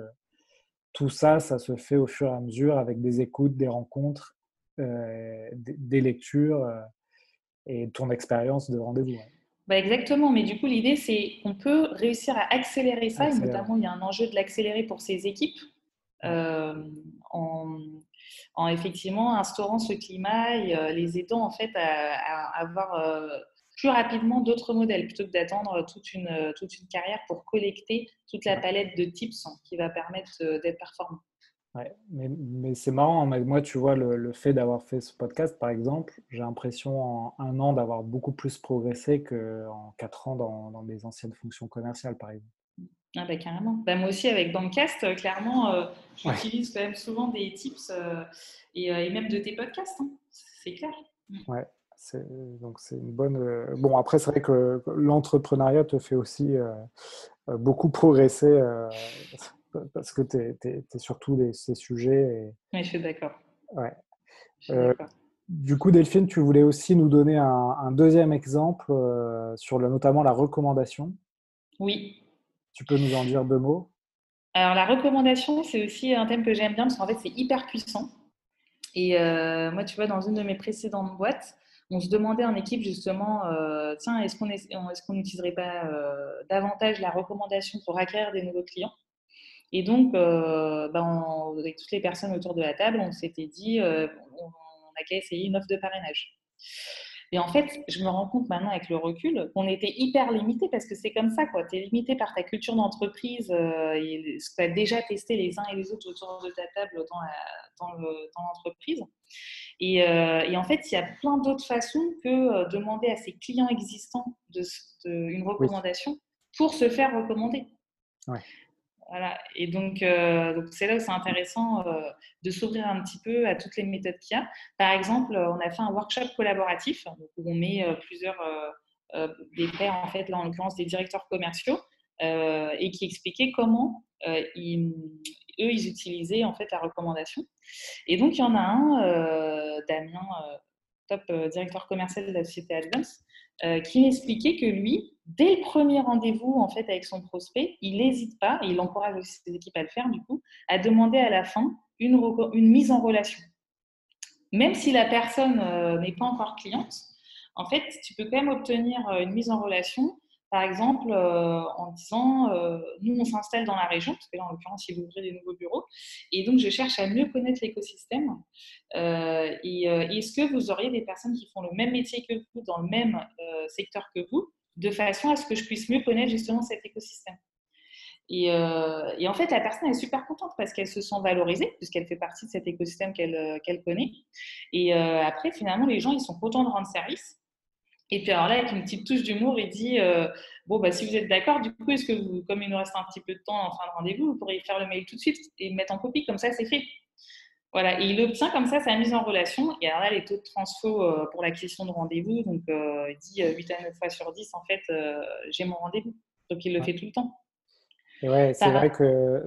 tout ça, ça se fait au fur et à mesure avec des écoutes, des rencontres, des, des, lectures et ton expérience de rendez-vous. Bah exactement, mais du coup, l'idée, c'est qu'on peut réussir à accélérer ça, et notamment, il y a un enjeu de l'accélérer pour ces équipes, euh, en, en, effectivement instaurant ce climat et euh, les aidant en fait à, avoir euh, plus rapidement d'autres modèles, plutôt que d'attendre toute une, toute une carrière pour collecter toute la palette de tips qui va permettre d'être performant mais, c'est marrant, hein, moi, tu vois, le, fait d'avoir fait ce podcast, par exemple, j'ai l'impression en un an d'avoir beaucoup plus progressé qu'en quatre ans dans, dans mes anciennes fonctions commerciales, par exemple. Ah bah carrément. Bah, moi aussi, avec Bancast, euh, clairement, euh, j'utilise quand même souvent des tips euh, et, même de tes podcasts. Hein. C'est clair. Mm. Ouais, donc c'est une bonne. Bon, après, c'est vrai que l'entrepreneuriat te fait aussi beaucoup progresser parce que tu es, sur tous ces sujets. Oui, je suis d'accord. Ouais. Euh, du coup, Delphine, tu voulais aussi nous donner un, deuxième exemple euh, sur le, notamment la recommandation. Oui. Tu peux nous en dire deux mots? Alors, la recommandation, c'est aussi un thème que j'aime bien parce qu'en fait, c'est hyper puissant. Et euh, moi, tu vois, dans une de mes précédentes boîtes, on se demandait en équipe justement, tiens, est-ce qu'on est, qu'on n'utiliserait pas davantage la recommandation pour acquérir des nouveaux clients? Et donc, euh, ben, avec toutes les personnes autour de la table, on s'était dit, euh, on, a qu'à essayer une offre de parrainage. Et en fait, je me rends compte maintenant avec le recul qu'on était hyper limité parce que c'est comme ça, quoi. Tu es limité par ta culture d'entreprise euh, et ce que tu as déjà testé les uns et les autres autour de ta table dans, l'entreprise. Et, et, en fait, il y a plein d'autres façons que demander à ses clients existants de, une recommandation pour se faire recommander. Ouais. Voilà. Et donc, euh, donc c'est là où c'est intéressant euh, de s'ouvrir un petit peu à toutes les méthodes qu'il y a. Par exemple, on a fait un workshop collaboratif où on met euh, plusieurs des pairs, en fait, là en l'occurrence des directeurs commerciaux, et qui expliquaient comment eux, ils utilisaient en fait la recommandation. Et donc, il y en a un, Damien, top directeur commercial de la société Advance, qui m'expliquait que lui, dès le premier rendez-vous en fait avec son prospect, il n'hésite pas, et il encourage aussi ses équipes à le faire du coup, à demander à la fin une, mise en relation. Même si la personne euh, n'est pas encore cliente, en fait, tu peux quand même obtenir euh, une mise en relation par exemple, en disant, nous, on s'installe dans la région, parce que là, en l'occurrence, il ouvrir des nouveaux bureaux, et donc je cherche à mieux connaître l'écosystème. et est-ce que vous auriez des personnes qui font le même métier que vous, dans le même secteur que vous, de façon à ce que je puisse mieux connaître justement cet écosystème et, en fait, la personne est super contente parce qu'elle se sent valorisée, puisqu'elle fait partie de cet écosystème qu'elle connaît. Et après, finalement, les gens, ils sont contents de rendre service. Et puis alors là, avec une petite touche d'humour, il dit euh, Bon, bah, si vous êtes d'accord, du coup, est-ce que comme il nous reste un petit peu de temps en fin de rendez-vous, vous pourriez faire le mail tout de suite et mettre en copie, comme ça, c'est fait. Voilà, et il obtient comme ça sa mise en relation. Et alors là, les taux de transfo euh, pour l'acquisition de rendez-vous, donc euh, il dit 8 à 9 fois sur 10, en fait, j'ai mon rendez-vous. Donc il le fait tout le temps. Et ouais, c'est vrai que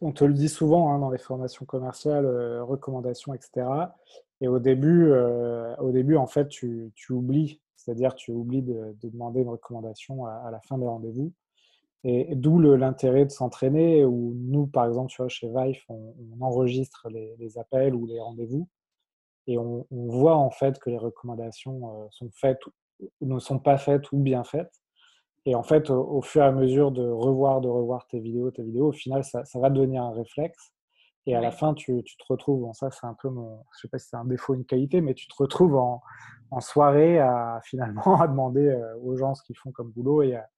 on te le dit souvent hein, dans les formations commerciales, recommandations, etc. Et au début, au début, en fait, tu, tu oublies c'est-à-dire tu oublies de, demander une recommandation à, la fin des rendez-vous. Et, d'où l'intérêt de s'entraîner, où nous, par exemple, tu vois, chez Vive, on, enregistre les, appels ou les rendez-vous, et on, voit en fait que les recommandations euh, sont faites ou ne sont pas faites ou bien faites. Et en fait, au, fur et à mesure de revoir, de revoir tes vidéos, tes vidéos, au final, ça, ça va devenir un réflexe. Et à la fin, tu, tu te retrouves, bon, ça c'est un peu mon, je sais pas si c'est un défaut, une qualité, mais tu te retrouves en, en soirée à finalement à demander euh, aux gens ce qu'ils font comme boulot et à,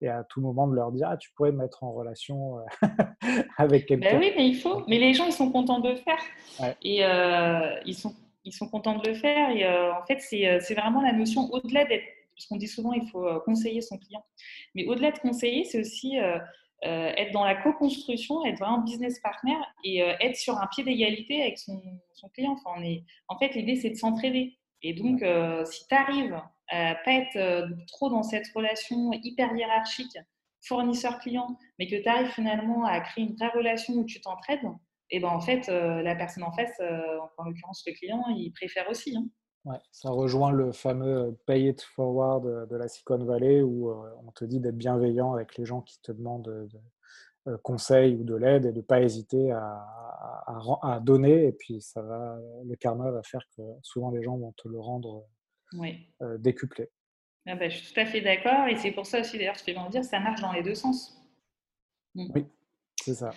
et à tout moment de leur dire ah, tu pourrais me mettre en relation euh, avec ben quelqu'un. oui, mais il faut. Mais les gens, ils sont contents de le faire. Et euh, ils, sont, ils sont contents de le faire. Et en fait, c'est vraiment la notion au-delà d'être. Parce qu'on dit souvent, il faut conseiller son client. Mais au-delà de conseiller, c'est aussi euh, être dans la co-construction, être vraiment business partner et euh, être sur un pied d'égalité avec son, client. Enfin, on est... En fait, l'idée, c'est de s'entraider. Et donc, euh, si tu arrives à pas être trop dans cette relation hyper hiérarchique, fournisseur-client, mais que tu arrives finalement à créer une vraie relation où tu t'entraides, et ben en fait, la personne en face, en l'occurrence le client, il préfère aussi. Hein. Ouais, ça rejoint le fameux pay it forward de la Silicon Valley où on te dit d'être bienveillant avec les gens qui te demandent de, conseils ou de l'aide et de ne pas hésiter à, donner. Et puis, ça va, le karma va faire que souvent les gens vont te le rendre décuplé. Ah bah, je suis tout à fait d'accord. Et c'est pour ça aussi, d'ailleurs, je fais dire, ça marche dans les deux sens. Mmh. Oui, c'est ça.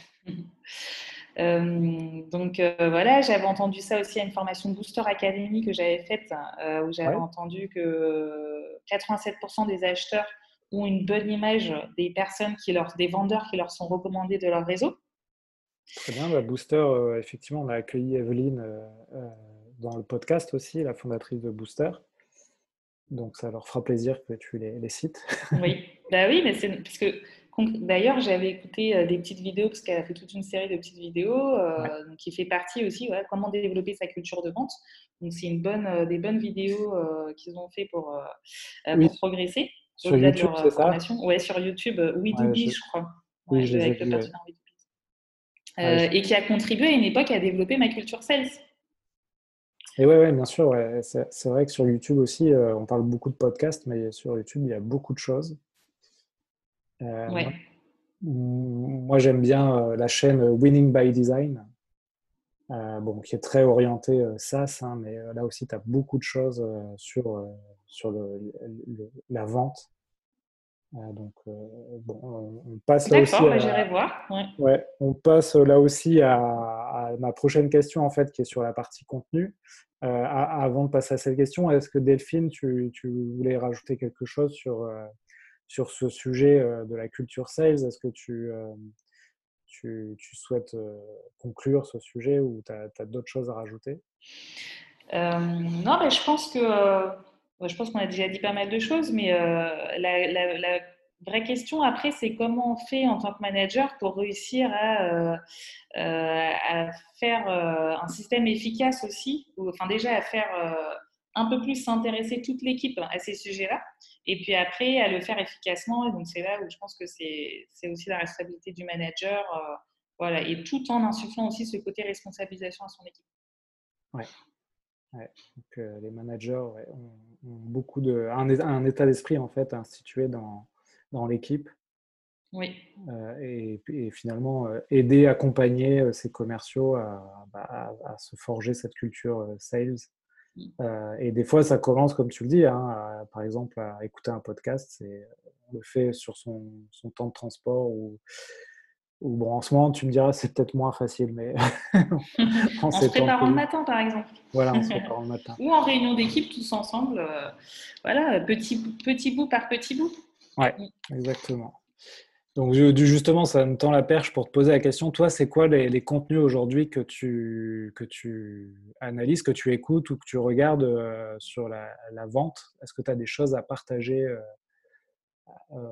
Euh, donc euh, voilà, j'avais entendu ça aussi à une formation Booster Academy que j'avais faite, euh, où j'avais entendu que 87% des acheteurs ont une bonne image des personnes qui leur, des vendeurs qui leur sont recommandés de leur réseau. Très bien, bah, Booster, effectivement, on a accueilli Evelyne dans le podcast aussi, la fondatrice de Booster. Donc ça leur fera plaisir que tu les, les cites. oui, bah oui, mais c'est parce que D'ailleurs, j'avais écouté euh, des petites vidéos, parce qu'elle a fait toute une série de petites vidéos, euh, qui fait partie aussi, ouais, comment développer sa culture de vente. Donc, c'est une bonne, euh, des bonnes vidéos qu'ils ont fait pour, progresser. Sur YouTube, c'est ça? Ouais, sur YouTube, oui, ouais, je... crois. Oui, je avec le et qui a contribué à une époque à développer ma culture sales. Et ouais, ouais bien sûr. C'est vrai que sur YouTube aussi, on parle beaucoup de podcasts, mais sur YouTube, il y a beaucoup de choses. Euh, moi, j'aime bien euh, la chaîne Winning by Design, euh, bon, qui est très orientée SaaS, hein, mais là aussi, tu as beaucoup de choses sur, sur le, la vente. donc, bon, on passe là aussi. À, voir. Ouais. on passe là aussi à, ma prochaine question, en fait, qui est sur la partie contenu. Avant de passer à cette question, est-ce que Delphine, tu, voulais rajouter quelque chose sur, sur ce sujet euh, de la culture sales? Est-ce que tu, euh, tu, souhaites euh, conclure ce sujet ou tu as, d'autres choses à rajouter? Non, mais je pense que je qu'on a déjà dit pas mal de choses, mais la, vraie question après, c'est comment on fait en tant que manager pour réussir à, à faire un système efficace aussi, ou enfin déjà à faire un peu plus s'intéresser toute l'équipe à ces sujets-là, et puis après à le faire efficacement. Et donc c'est là où je pense que c'est aussi la responsabilité du manager, euh, voilà, et tout en insufflant aussi ce côté responsabilisation à son équipe. Ouais. Donc, euh, les managers ont, beaucoup de un, état d'esprit en fait institué dans, dans l'équipe. Oui. Euh, et, et, finalement aider, accompagner ces commerciaux bah, à, à, se forger cette culture sales euh, et des fois, ça commence, comme tu le dis, hein, par exemple, à écouter un podcast. C'est le fait sur son, son temps de transport ou, ou bon, en ce moment, tu me diras, c'est peut-être moins facile, mais en, se préparant le matin, par exemple. Voilà, en se préparant le matin. Ou en réunion d'équipe, tous ensemble, euh, voilà, petit, petit bout par petit bout. Ouais, exactement. Donc justement, ça me tend la perche pour te poser la question. Toi, c'est quoi les, contenus aujourd'hui que tu, que tu analyses, que tu écoutes ou que tu regardes euh, sur la, vente? Est-ce que tu as des choses à partager euh,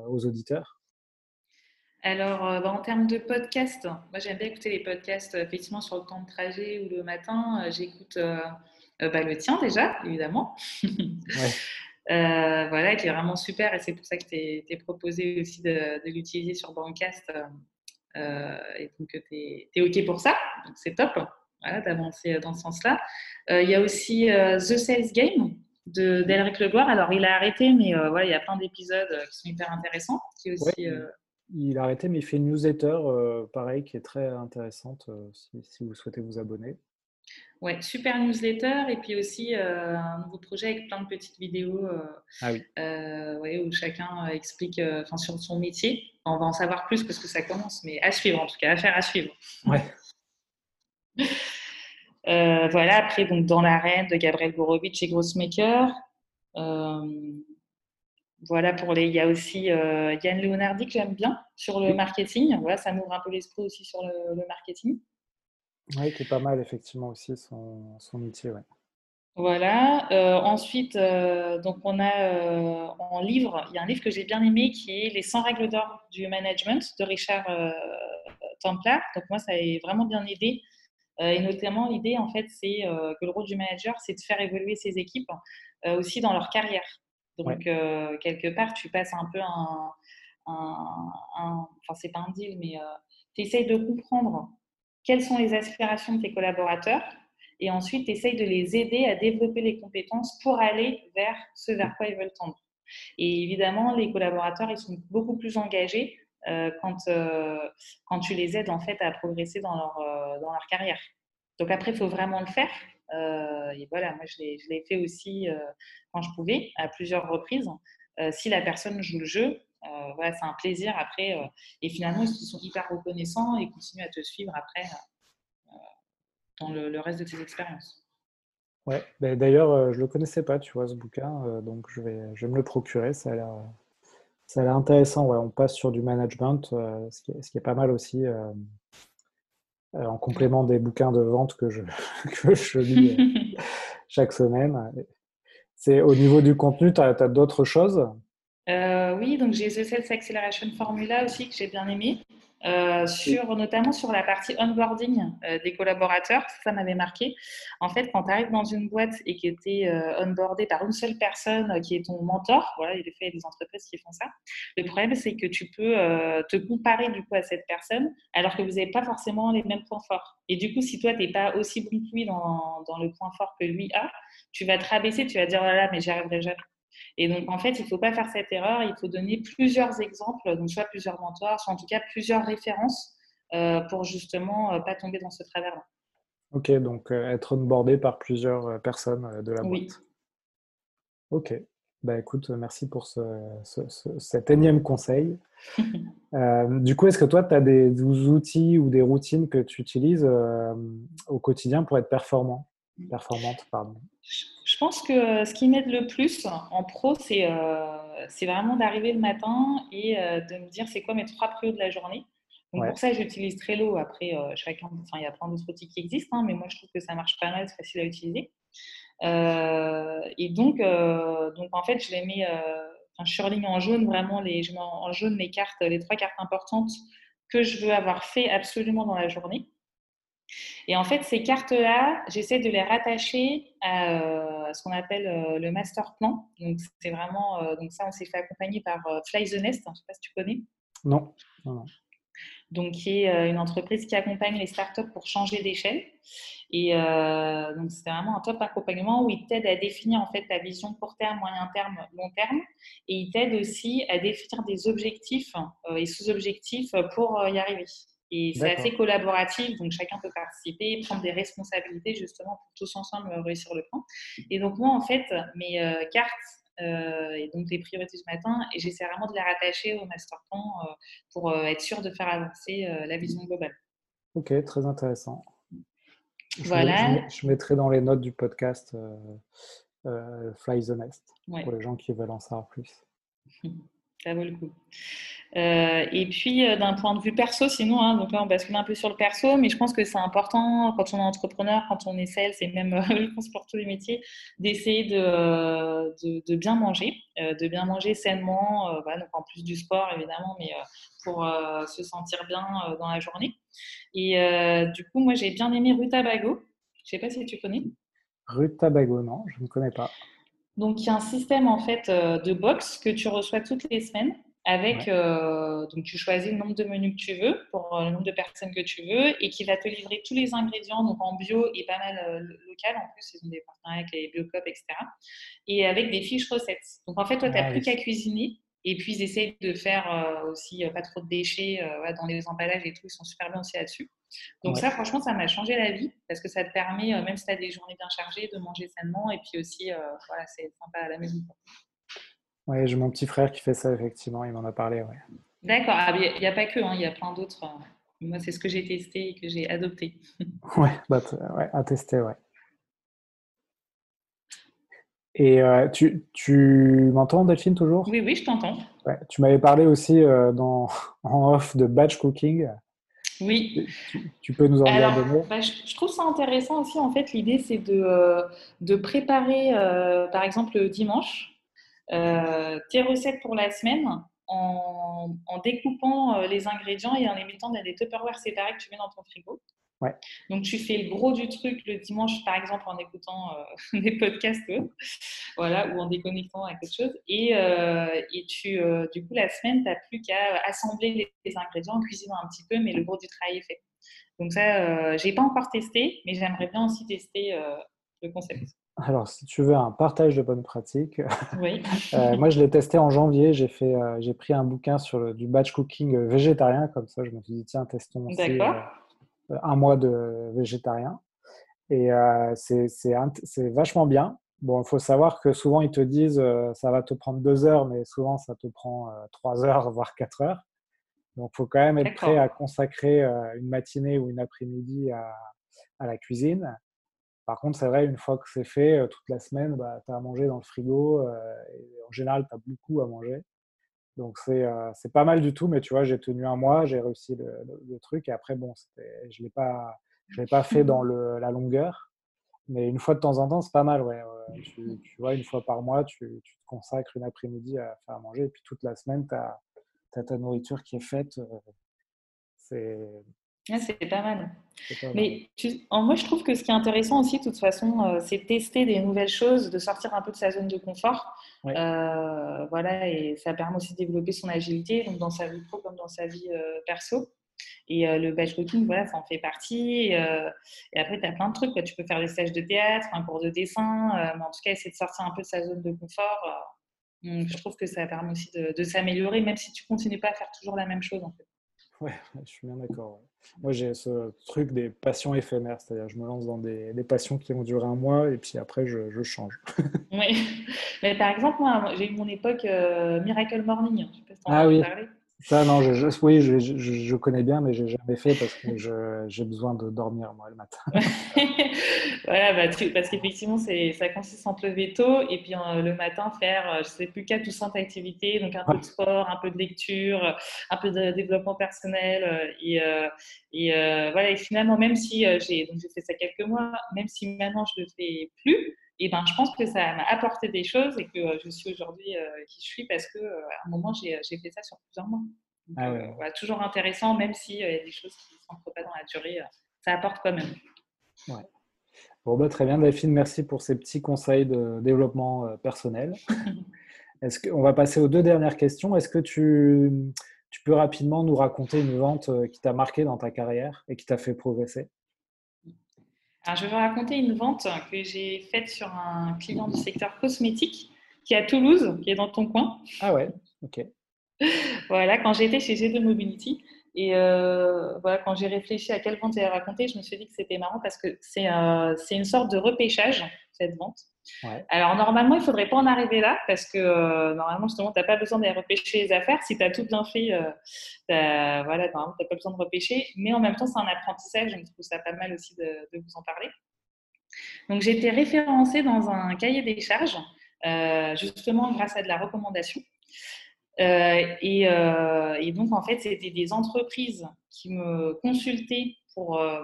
aux auditeurs? Alors, bah, en termes de podcast, moi j'aime bien écouter les podcasts effectivement sur le temps de trajet ou le matin. J'écoute bah, le tien déjà, évidemment. voilà, qui est vraiment super et c'est pour ça que tu es, proposé aussi de, l'utiliser sur Bancast et donc tu es, OK pour ça, donc c'est top d'avancer dans ce sens-là. Il y a aussi The Sales Game d'Elric Legloire. Alors, il a arrêté, mais voilà, il y a plein d'épisodes qui sont hyper intéressants. Qui aussi, il a arrêté, mais il fait une newsletter, euh, pareil, qui est très intéressante euh, si, vous souhaitez vous abonner. Ouais, super newsletter et puis aussi euh, un nouveau projet avec plein de petites vidéos ah oui. où chacun explique enfin, sur son métier. On va en savoir plus parce que ça commence, mais à suivre en tout cas, à faire à suivre. Ouais. voilà, après, donc, dans l'arène de Gabriel Gorovitch et Grossmaker. Voilà, pour les, il y a aussi euh, Yann Leonardi que j'aime bien sur le marketing. Voilà, ça m'ouvre un peu l'esprit aussi sur le, marketing. Oui, qui est pas mal, effectivement, aussi son, son métier. Ouais. Voilà. Euh, ensuite, euh, donc on a en livre, il y a un livre que j'ai bien aimé qui est Les 100 règles d'or du management de Richard Templar. Donc moi, ça a vraiment bien aidé. et notamment, l'idée, en fait, c'est que le rôle du manager, c'est de faire évoluer ses équipes aussi dans leur carrière. Donc, euh, quelque part, tu passes un peu un. enfin, c'est pas un deal, mais euh, tu essayes de comprendre quelles sont les aspirations de tes collaborateurs et ensuite, tu essayes de les aider à développer les compétences pour aller vers ce vers quoi ils veulent tendre. Et évidemment, les collaborateurs, ils sont beaucoup plus engagés euh, quand, quand tu les aides en fait à progresser dans leur, dans leur carrière. Donc après, il faut vraiment le faire. Euh, et voilà, moi, je l'ai fait aussi euh, quand je pouvais, à plusieurs reprises. Euh, si la personne joue le jeu, voilà, c'est un plaisir après. et finalement, ils sont hyper reconnaissants et continuent à te suivre après dans le, reste de tes expériences. Ouais, ben, d'ailleurs, je ne le connaissais pas, tu vois, ce bouquin, donc je vais, je vais me le procurer. Ça a l'air, ça a l'air intéressant. Ouais, on passe sur du management, ce qui, est, ce, qui est, pas mal aussi. Euh, en complément des bouquins de vente que je, que je lis euh, chaque semaine. C'est au niveau du contenu, tu as, d'autres choses? Euh, Oui, donc j'ai The Sales Acceleration Formula aussi que j'ai bien aimé. Euh, sur, notamment sur la partie onboarding euh, des collaborateurs. Ça, m'avait marqué. En fait, quand tu arrives dans une boîte et que tu es onboardé par une seule personne qui est ton mentor, voilà, il y a des entreprises qui font ça. Le problème, c'est que tu peux te comparer du coup à cette personne alors que vous n'avez pas forcément les mêmes points forts. Et du coup, si toi, tu n'es pas aussi bon que lui dans, dans, le point fort que lui a, tu vas te rabaisser, tu vas dire, voilà, oh mais j'y arriverai jamais. Et donc, en fait, il ne faut pas faire cette erreur. Il faut donner plusieurs exemples, donc soit plusieurs mentors, soit en tout cas plusieurs références euh, pour justement ne euh, pas tomber dans ce travers-là. Ok, donc euh, être onboardé par plusieurs personnes de la boîte. Oui. Ok. Bah, écoute, merci pour ce, cet énième conseil. du coup, est-ce que toi, tu as des, outils ou des routines que tu utilises au quotidien pour être performant? Performante, pardon. Je pense que euh, ce qui m'aide le plus en pro, c'est euh, vraiment d'arriver le matin et euh, de me dire c'est quoi mes trois prios de la journée. Donc pour ça, j'utilise Trello. Après, chacun, enfin, il y a plein d'autres outils qui existent, hein, mais moi, je trouve que ça marche pas mal, c'est facile à utiliser. et donc, donc, en fait, je les mets, je surligne en jaune vraiment les, je mets en jaune les cartes, les trois cartes importantes que je veux avoir fait absolument dans la journée. Et en fait, ces cartes-là, j'essaie de les rattacher à euh, ce qu'on appelle euh, le master plan. Donc, c'est vraiment, euh, donc ça, on s'est fait accompagner par Fly the Nest. je ne sais pas si tu connais. Non. non, Donc, qui est une entreprise qui accompagne les startups pour changer d'échelle. Et donc, c'est vraiment un top accompagnement où il t'aide à définir en fait ta vision court terme, moyen terme, long terme. Et il t'aide aussi à définir des objectifs et sous-objectifs pour y arriver. Et c'est assez collaboratif, donc chacun peut participer, prendre des responsabilités justement pour tous ensemble réussir le plan. Et donc moi, en fait, mes euh, cartes et donc des priorités du matin, et j'essaie vraiment de les rattacher au master plan pour être sûr de faire avancer la vision globale. Ok, très intéressant. voilà. Je, mettrai dans les notes du podcast Fly the Nest pour les gens qui veulent en savoir plus. Ça vaut le coup. Euh, et puis, euh, d'un point de vue perso, sinon, hein, donc là, on bascule un peu sur le perso, mais je pense que c'est important quand on est entrepreneur, quand on est sales, et même, je pense, pour tous les métiers, d'essayer de, bien manger, euh, de bien manger sainement, donc en plus du sport, évidemment, mais pour se sentir bien dans la journée. Et du coup, moi, j'ai bien aimé Rutabago. Je ne sais pas si tu connais. Rutabago, non, je ne connais pas. Donc, il y a un système en fait de box que tu reçois toutes les semaines avec, euh, donc tu choisis le nombre de menus que tu veux pour euh, le nombre de personnes que tu veux et qui va te livrer tous les ingrédients, donc en bio et pas mal euh, local en plus, ils ont des partenariats avec les Biocop, etc. Et avec des fiches recettes. Donc en fait, toi, tu n'as plus qu'à cuisiner. Et puis, ils essayent de faire aussi pas trop de déchets dans les emballages et tout. Ils sont super bien aussi là-dessus. Donc, ça, franchement, ça m'a changé la vie parce que ça te permet, même si tu as des journées bien chargées, de manger sainement. Et puis aussi, voilà, c'est sympa à la maison. Oui, j'ai mon petit frère qui fait ça, effectivement, il m'en a parlé. Ouais. D'accord, ah, il n'y a, pas que, hein, il y a plein d'autres. Euh, moi, c'est ce que j'ai testé et que j'ai adopté. ouais, bah, ouais, à tester, ouais. Et euh, tu, tu m'entends, Delphine, toujours? Oui, oui, je t'entends. Ouais, tu m'avais parlé aussi euh, dans, en off de batch cooking. Oui. Tu, peux nous en dire deux mots? bah, je, trouve ça intéressant aussi. En fait, l'idée, c'est de, de préparer, par exemple, le dimanche, euh, tes recettes pour la semaine en, découpant euh, les ingrédients et en les mettant dans des Tupperware séparés que tu mets dans ton frigo. Ouais. Donc, tu fais le gros du truc le dimanche, par exemple, en écoutant euh, des podcasts, voilà, ou en déconnectant à quelque chose. Et, et tu, du coup, la semaine, tu n'as plus qu'à assembler les, ingrédients, cuisiner un petit peu, mais le gros du travail est fait. Donc, ça, je n'ai pas encore testé, mais j'aimerais bien aussi tester le concept. Alors, si tu veux un partage de bonnes pratiques, oui. euh, moi je l'ai testé en janvier. J'ai fait, euh, j'ai pris un bouquin sur le, du batch cooking végétarien, comme ça. Je me suis dit tiens, testons aussi euh, un mois de végétarien. Et c'est, c'est, vachement bien. Bon, il faut savoir que souvent ils te disent ça va te prendre deux heures, mais souvent ça te prend trois heures, voire quatre heures. Donc, il faut quand même être prêt à consacrer une matinée ou une après-midi à, à la cuisine. Par contre, c'est vrai, une fois que c'est fait, euh, toute la semaine, bah, tu as à manger dans le frigo. Euh, et en général, tu as beaucoup à manger. Donc, euh, c'est pas mal du tout. Mais tu vois, j'ai tenu un mois, j'ai réussi le, truc. Et après, bon, je ne l'ai pas, pas fait dans le, la longueur. Mais une fois de temps en temps, c'est pas mal. Ouais. Tu, tu, vois, une fois par mois, tu, tu te consacres une après-midi à faire manger. Et puis toute la semaine, tu as, ta nourriture qui est faite. C'est c'est pas mal. Mais moi, je trouve que ce qui est intéressant aussi, de toute façon, euh, c'est tester des nouvelles choses, de sortir un peu de sa zone de confort. Euh, voilà, et ça permet aussi de développer son agilité, donc dans sa vie pro comme dans sa vie euh, perso. Et le batch cooking, voilà, ça en fait partie. Et, après, tu as plein de trucs. Tu peux faire des stages de théâtre, un cours de dessin, mais en tout cas, essayer de sortir un peu de sa zone de confort. je trouve que ça permet aussi de, de s'améliorer, même si tu continues pas à faire toujours la même chose. En fait. Ouais, je suis bien d'accord. Moi, j'ai ce truc des passions éphémères, c'est-à-dire je me lance dans des, des, passions qui vont durer un mois et puis après, je, je change. oui, mais par exemple, moi, j'ai eu mon époque euh, Miracle Morning. Je sais pas si ah oui. Parler. Ça, non, je, oui, je, je, connais bien, mais j'ai jamais fait parce que j'ai besoin de dormir, moi, le matin. voilà, bah, parce qu'effectivement, ça consiste en te lever tôt et puis euh, le matin faire, euh, je sais plus, quatre ou cinq activités, donc un peu de sport, un peu de lecture, un peu de développement personnel. Euh, et, voilà, et finalement, même si j'ai fait ça quelques mois, même si maintenant je le fais plus, et ben, je pense que ça m'a apporté des choses et que euh, je suis aujourd'hui euh, qui je suis parce qu'à euh, un moment, j'ai fait ça sur plusieurs mois. Ah toujours intéressant, même s'il y a des choses qui ne s'entrent pas dans la durée, ça apporte quand même. Ouais. Bon, bah, très bien, Delphine, merci pour ces petits conseils de développement personnel. Est-ce qu'on va passer aux deux dernières questions Est-ce que tu, tu peux rapidement nous raconter une vente qui t'a marqué dans ta carrière et qui t'a fait progresser? Alors, je vais vous raconter une vente que j'ai faite sur un client du secteur cosmétique qui est à Toulouse, qui est dans ton coin. Ah ouais, ok. voilà, quand j'étais chez G2 Mobility. Et euh, voilà, quand j'ai réfléchi à quelle vente j'allais raconter, je me suis dit que c'était marrant parce que c'est euh, une sorte de repêchage, cette vente. Alors, normalement, il ne faudrait pas en arriver là parce que normalement, justement, tu n'as pas besoin d'aller repêcher les affaires. Si tu as tout bien fait, voilà, tu n'as pas besoin de repêcher. Mais en même temps, c'est un apprentissage. Je trouve ça pas mal aussi de, vous en parler. Donc, j'ai été référencée dans un cahier des charges, justement grâce à de la recommandation. Euh, euh, et, donc, en fait, c'était des entreprises qui me consultaient pour, euh,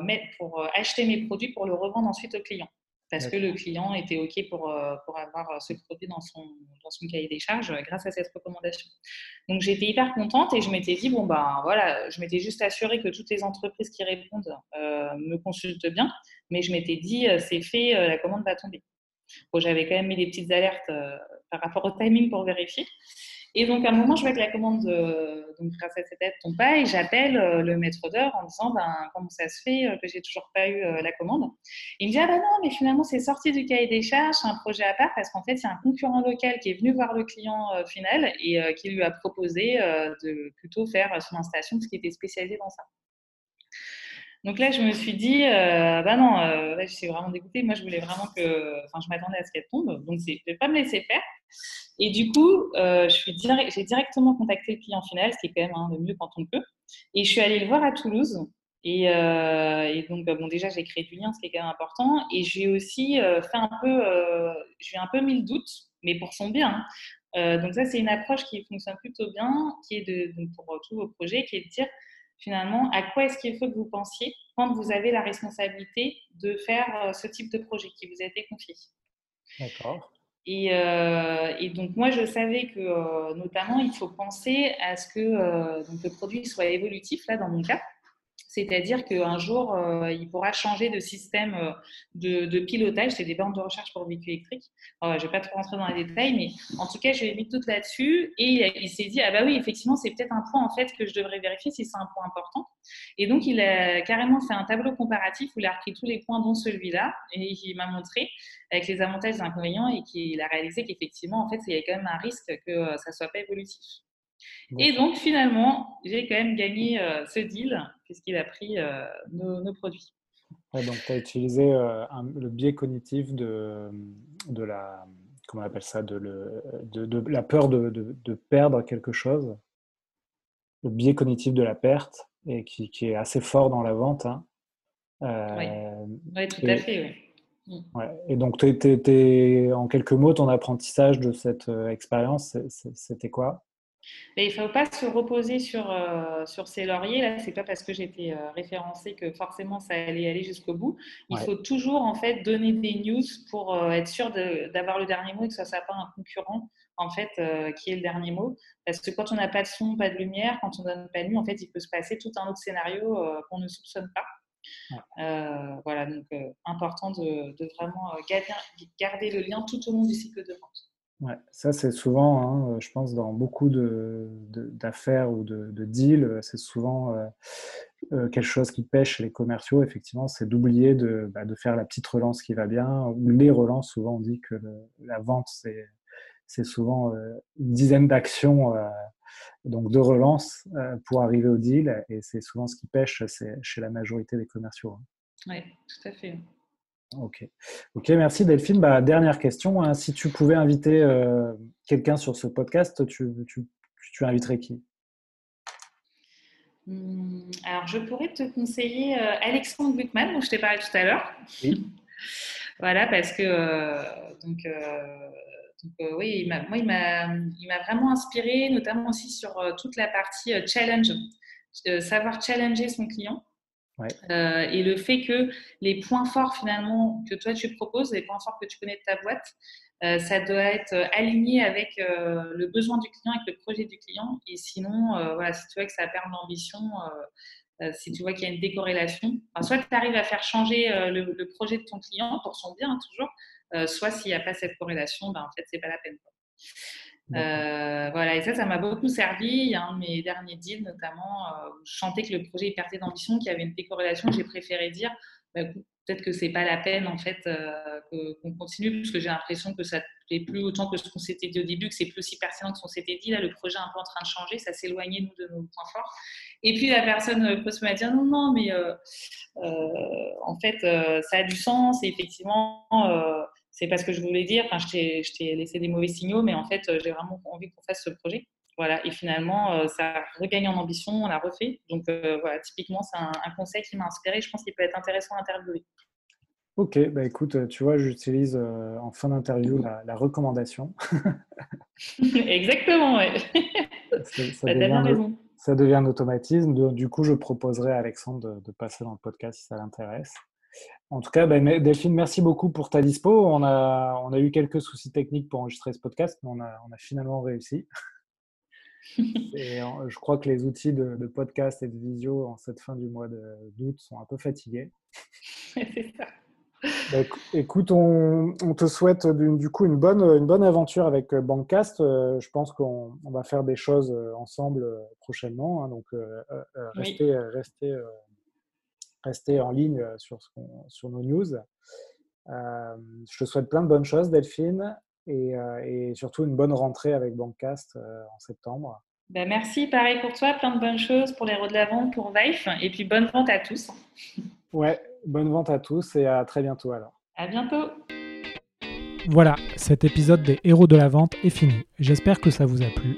acheter mes produits pour le revendre ensuite au client. Parce que le client était OK pour, pour avoir ce produit dans son, dans son cahier des charges grâce à cette recommandation. Donc, j'étais hyper contente et je m'étais dit, bon, ben voilà, je m'étais juste assurée que toutes les entreprises qui répondent me consultent bien. Mais je m'étais dit, c'est fait, la commande va tomber. Bon, j'avais quand même mis des petites alertes par rapport au timing pour vérifier. Et donc, à un moment, je vois que la commande, euh, donc grâce à cette aide, tombe pas et j'appelle euh, le maître d'heure en disant ben, comment ça se fait euh, que j'ai toujours pas eu la commande. il me dit ah ben non, mais finalement, c'est sorti du cahier des charges, c'est un projet à part parce qu'en fait, a un concurrent local qui est venu voir le client final et qui lui a proposé de plutôt faire son installation parce qu'il était spécialisé dans ça. Donc là, je me suis dit, euh, bah non, euh, je suis vraiment dégoûtée. Moi, je voulais vraiment que, enfin, je m'attendais à ce qu'elle tombe. Donc, je ne vais pas me laisser faire. Et du coup, euh, j'ai directement contacté le client final, ce qui est quand même hein, le mieux quand on peut. Et je suis allée le voir à Toulouse. Et, et donc, bon, déjà, j'ai créé du lien, ce qui est quand même important. Et j'ai aussi fait un peu, je lui ai un peu mis le doute, mais pour son bien. Hein. donc, ça, c'est une approche qui fonctionne plutôt bien, qui est de, pour tous vos projets, qui est de dire, finalement, à quoi est-ce qu'il faut que vous pensiez quand vous avez la responsabilité de faire euh, ce type de projet qui vous a été confié? D'accord. Et, euh, et, donc moi, je savais que euh, notamment, il faut penser à ce que donc, le produit soit évolutif, là, dans mon cas. C'est-à-dire qu'un jour, euh, il pourra changer de système euh, de, pilotage. C'est des bornes de recherche pour véhicules électriques. je ne vais pas trop rentrer dans les détails, mais en tout cas, je vais mis tout là-dessus. Et il, s'est dit, ah bah oui, effectivement, c'est peut-être un point en fait que je devrais vérifier si c'est un point important. Et donc, il a carrément fait un tableau comparatif où il a repris tous les points, dont celui-là, et il m'a montré avec les avantages et les inconvénients, et qu'il a réalisé qu'effectivement, en fait, il y a quand même un risque que euh, ça ne soit pas évolutif. Et donc, finalement, j'ai quand même gagné euh, ce deal puisqu'il a pris euh, nos, produits. donc, tu as utilisé euh, le biais cognitif de, de la, comment on appelle ça, de, le, de, la peur de, perdre quelque chose, le biais cognitif de la perte, et qui, qui est assez fort dans la vente. Hein. oui. tout à fait. Mm. Ouais. Et donc, en quelques mots, ton apprentissage de cette expérience, c'était quoi? Il ne faut pas se reposer sur, euh, sur ses lauriers. Là, c'est pas parce que j'étais euh, référencée que forcément ça allait aller jusqu'au bout. Il faut toujours en fait donner des news pour euh, être sûr d'avoir le dernier mot et que ce soit pas un concurrent en fait qui est le dernier mot. Parce que quand on n'a pas de son, pas de lumière, quand on donne pas de nuit, en fait, il peut se passer tout un autre scénario qu'on ne soupçonne pas. voilà, donc important de, de vraiment garder, garder, le lien tout au long du cycle de vente. Ouais, ça c'est souvent, hein, je pense, dans beaucoup d'affaires de, ou de, de deals, c'est souvent euh, euh, quelque chose qui pêche les commerciaux, effectivement, c'est d'oublier de, bah, de, faire la petite relance qui va bien, ou les relances, souvent on dit que la vente, c'est souvent euh, une dizaine d'actions, donc de relance pour arriver au deal, et c'est souvent ce qui pêche chez la majorité des commerciaux. Hein. Oui, tout à fait. Ok, ok, merci Delphine. Bah, dernière question, hein. si tu pouvais inviter euh, quelqu'un sur ce podcast, tu, tu, tu inviterais qui? Hmm, Alors, je pourrais te conseiller euh, Alexandre Gluckman, dont je t'ai parlé tout à l'heure. Oui. voilà, parce que euh, donc, oui, il moi, il m'a vraiment inspiré, notamment aussi sur toute la partie challenge, savoir challenger son client. Euh, et le fait que les points forts finalement que toi tu proposes, les points forts que tu connais de ta boîte, euh, ça doit être aligné avec euh, le besoin du client, avec le projet du client. Et sinon, voilà, si tu vois que ça perd l'ambition, si tu vois qu'il y a une décorrélation, soit tu arrives à faire changer le, projet de ton client pour son bien, hein, toujours, soit s'il n'y a pas cette corrélation, ben, en fait, c'est pas la peine. Euh, voilà, et ça, ça m'a beaucoup servi. De mes derniers deals, notamment, euh, je chantais que le projet perdait d'ambition, qu'il y avait une décorrélation. J'ai préféré dire, bah, peut-être que c'est pas la peine, en fait, euh, qu'on continue, parce que j'ai l'impression que ça ne plaît plus autant que ce qu'on s'était dit au début, que c'est plus aussi pertinent que ce qu'on s'était dit. Là, le projet est un peu en train de changer, ça s'éloignait, nous, de nos points forts. Et puis, la personne peut se me dire, non, non, mais en fait, ça a du sens, et effectivement, c'est pas ce que je voulais dire. Enfin, je t'ai laissé des mauvais signaux, mais en fait, j'ai vraiment envie qu'on fasse ce projet. Voilà, et finalement, ça a regagné en ambition, on l'a refait. Donc voilà, typiquement, c'est un, conseil qui m'a inspiré. Je pense qu'il peut être intéressant à interviewer. Ok, bah écoute, tu vois, j'utilise en fin d'interview la, recommandation. Exactement, ouais. ça, devient, raison. ça devient un automatisme. Du coup, je proposerai à Alexandre de passer dans le podcast si ça l'intéresse. En tout cas, ben, Delphine, merci beaucoup pour ta dispo. On a, on a eu quelques soucis techniques pour enregistrer ce podcast, mais on a, on a finalement réussi. et je crois que les outils de, podcast et de visio en cette fin du mois d'août sont un peu fatigués. C'est ça. Ben, écoute, on, te souhaite du, coup une bonne, une bonne aventure avec euh, Bankcast. Euh, je pense qu'on va faire des choses euh, ensemble prochainement. Hein, donc, restez, restez rester en ligne euh, sur, sur nos news. Euh, je te souhaite plein de bonnes choses, Delphine, et, euh, surtout une bonne rentrée avec Bankcast en septembre. Ben merci, pareil pour toi, plein de bonnes choses pour les héros de la vente, pour Vive, et puis bonne vente à tous. Ouais, bonne vente à tous et à très bientôt alors. À bientôt. Voilà, cet épisode des héros de la vente est fini. J'espère que ça vous a plu.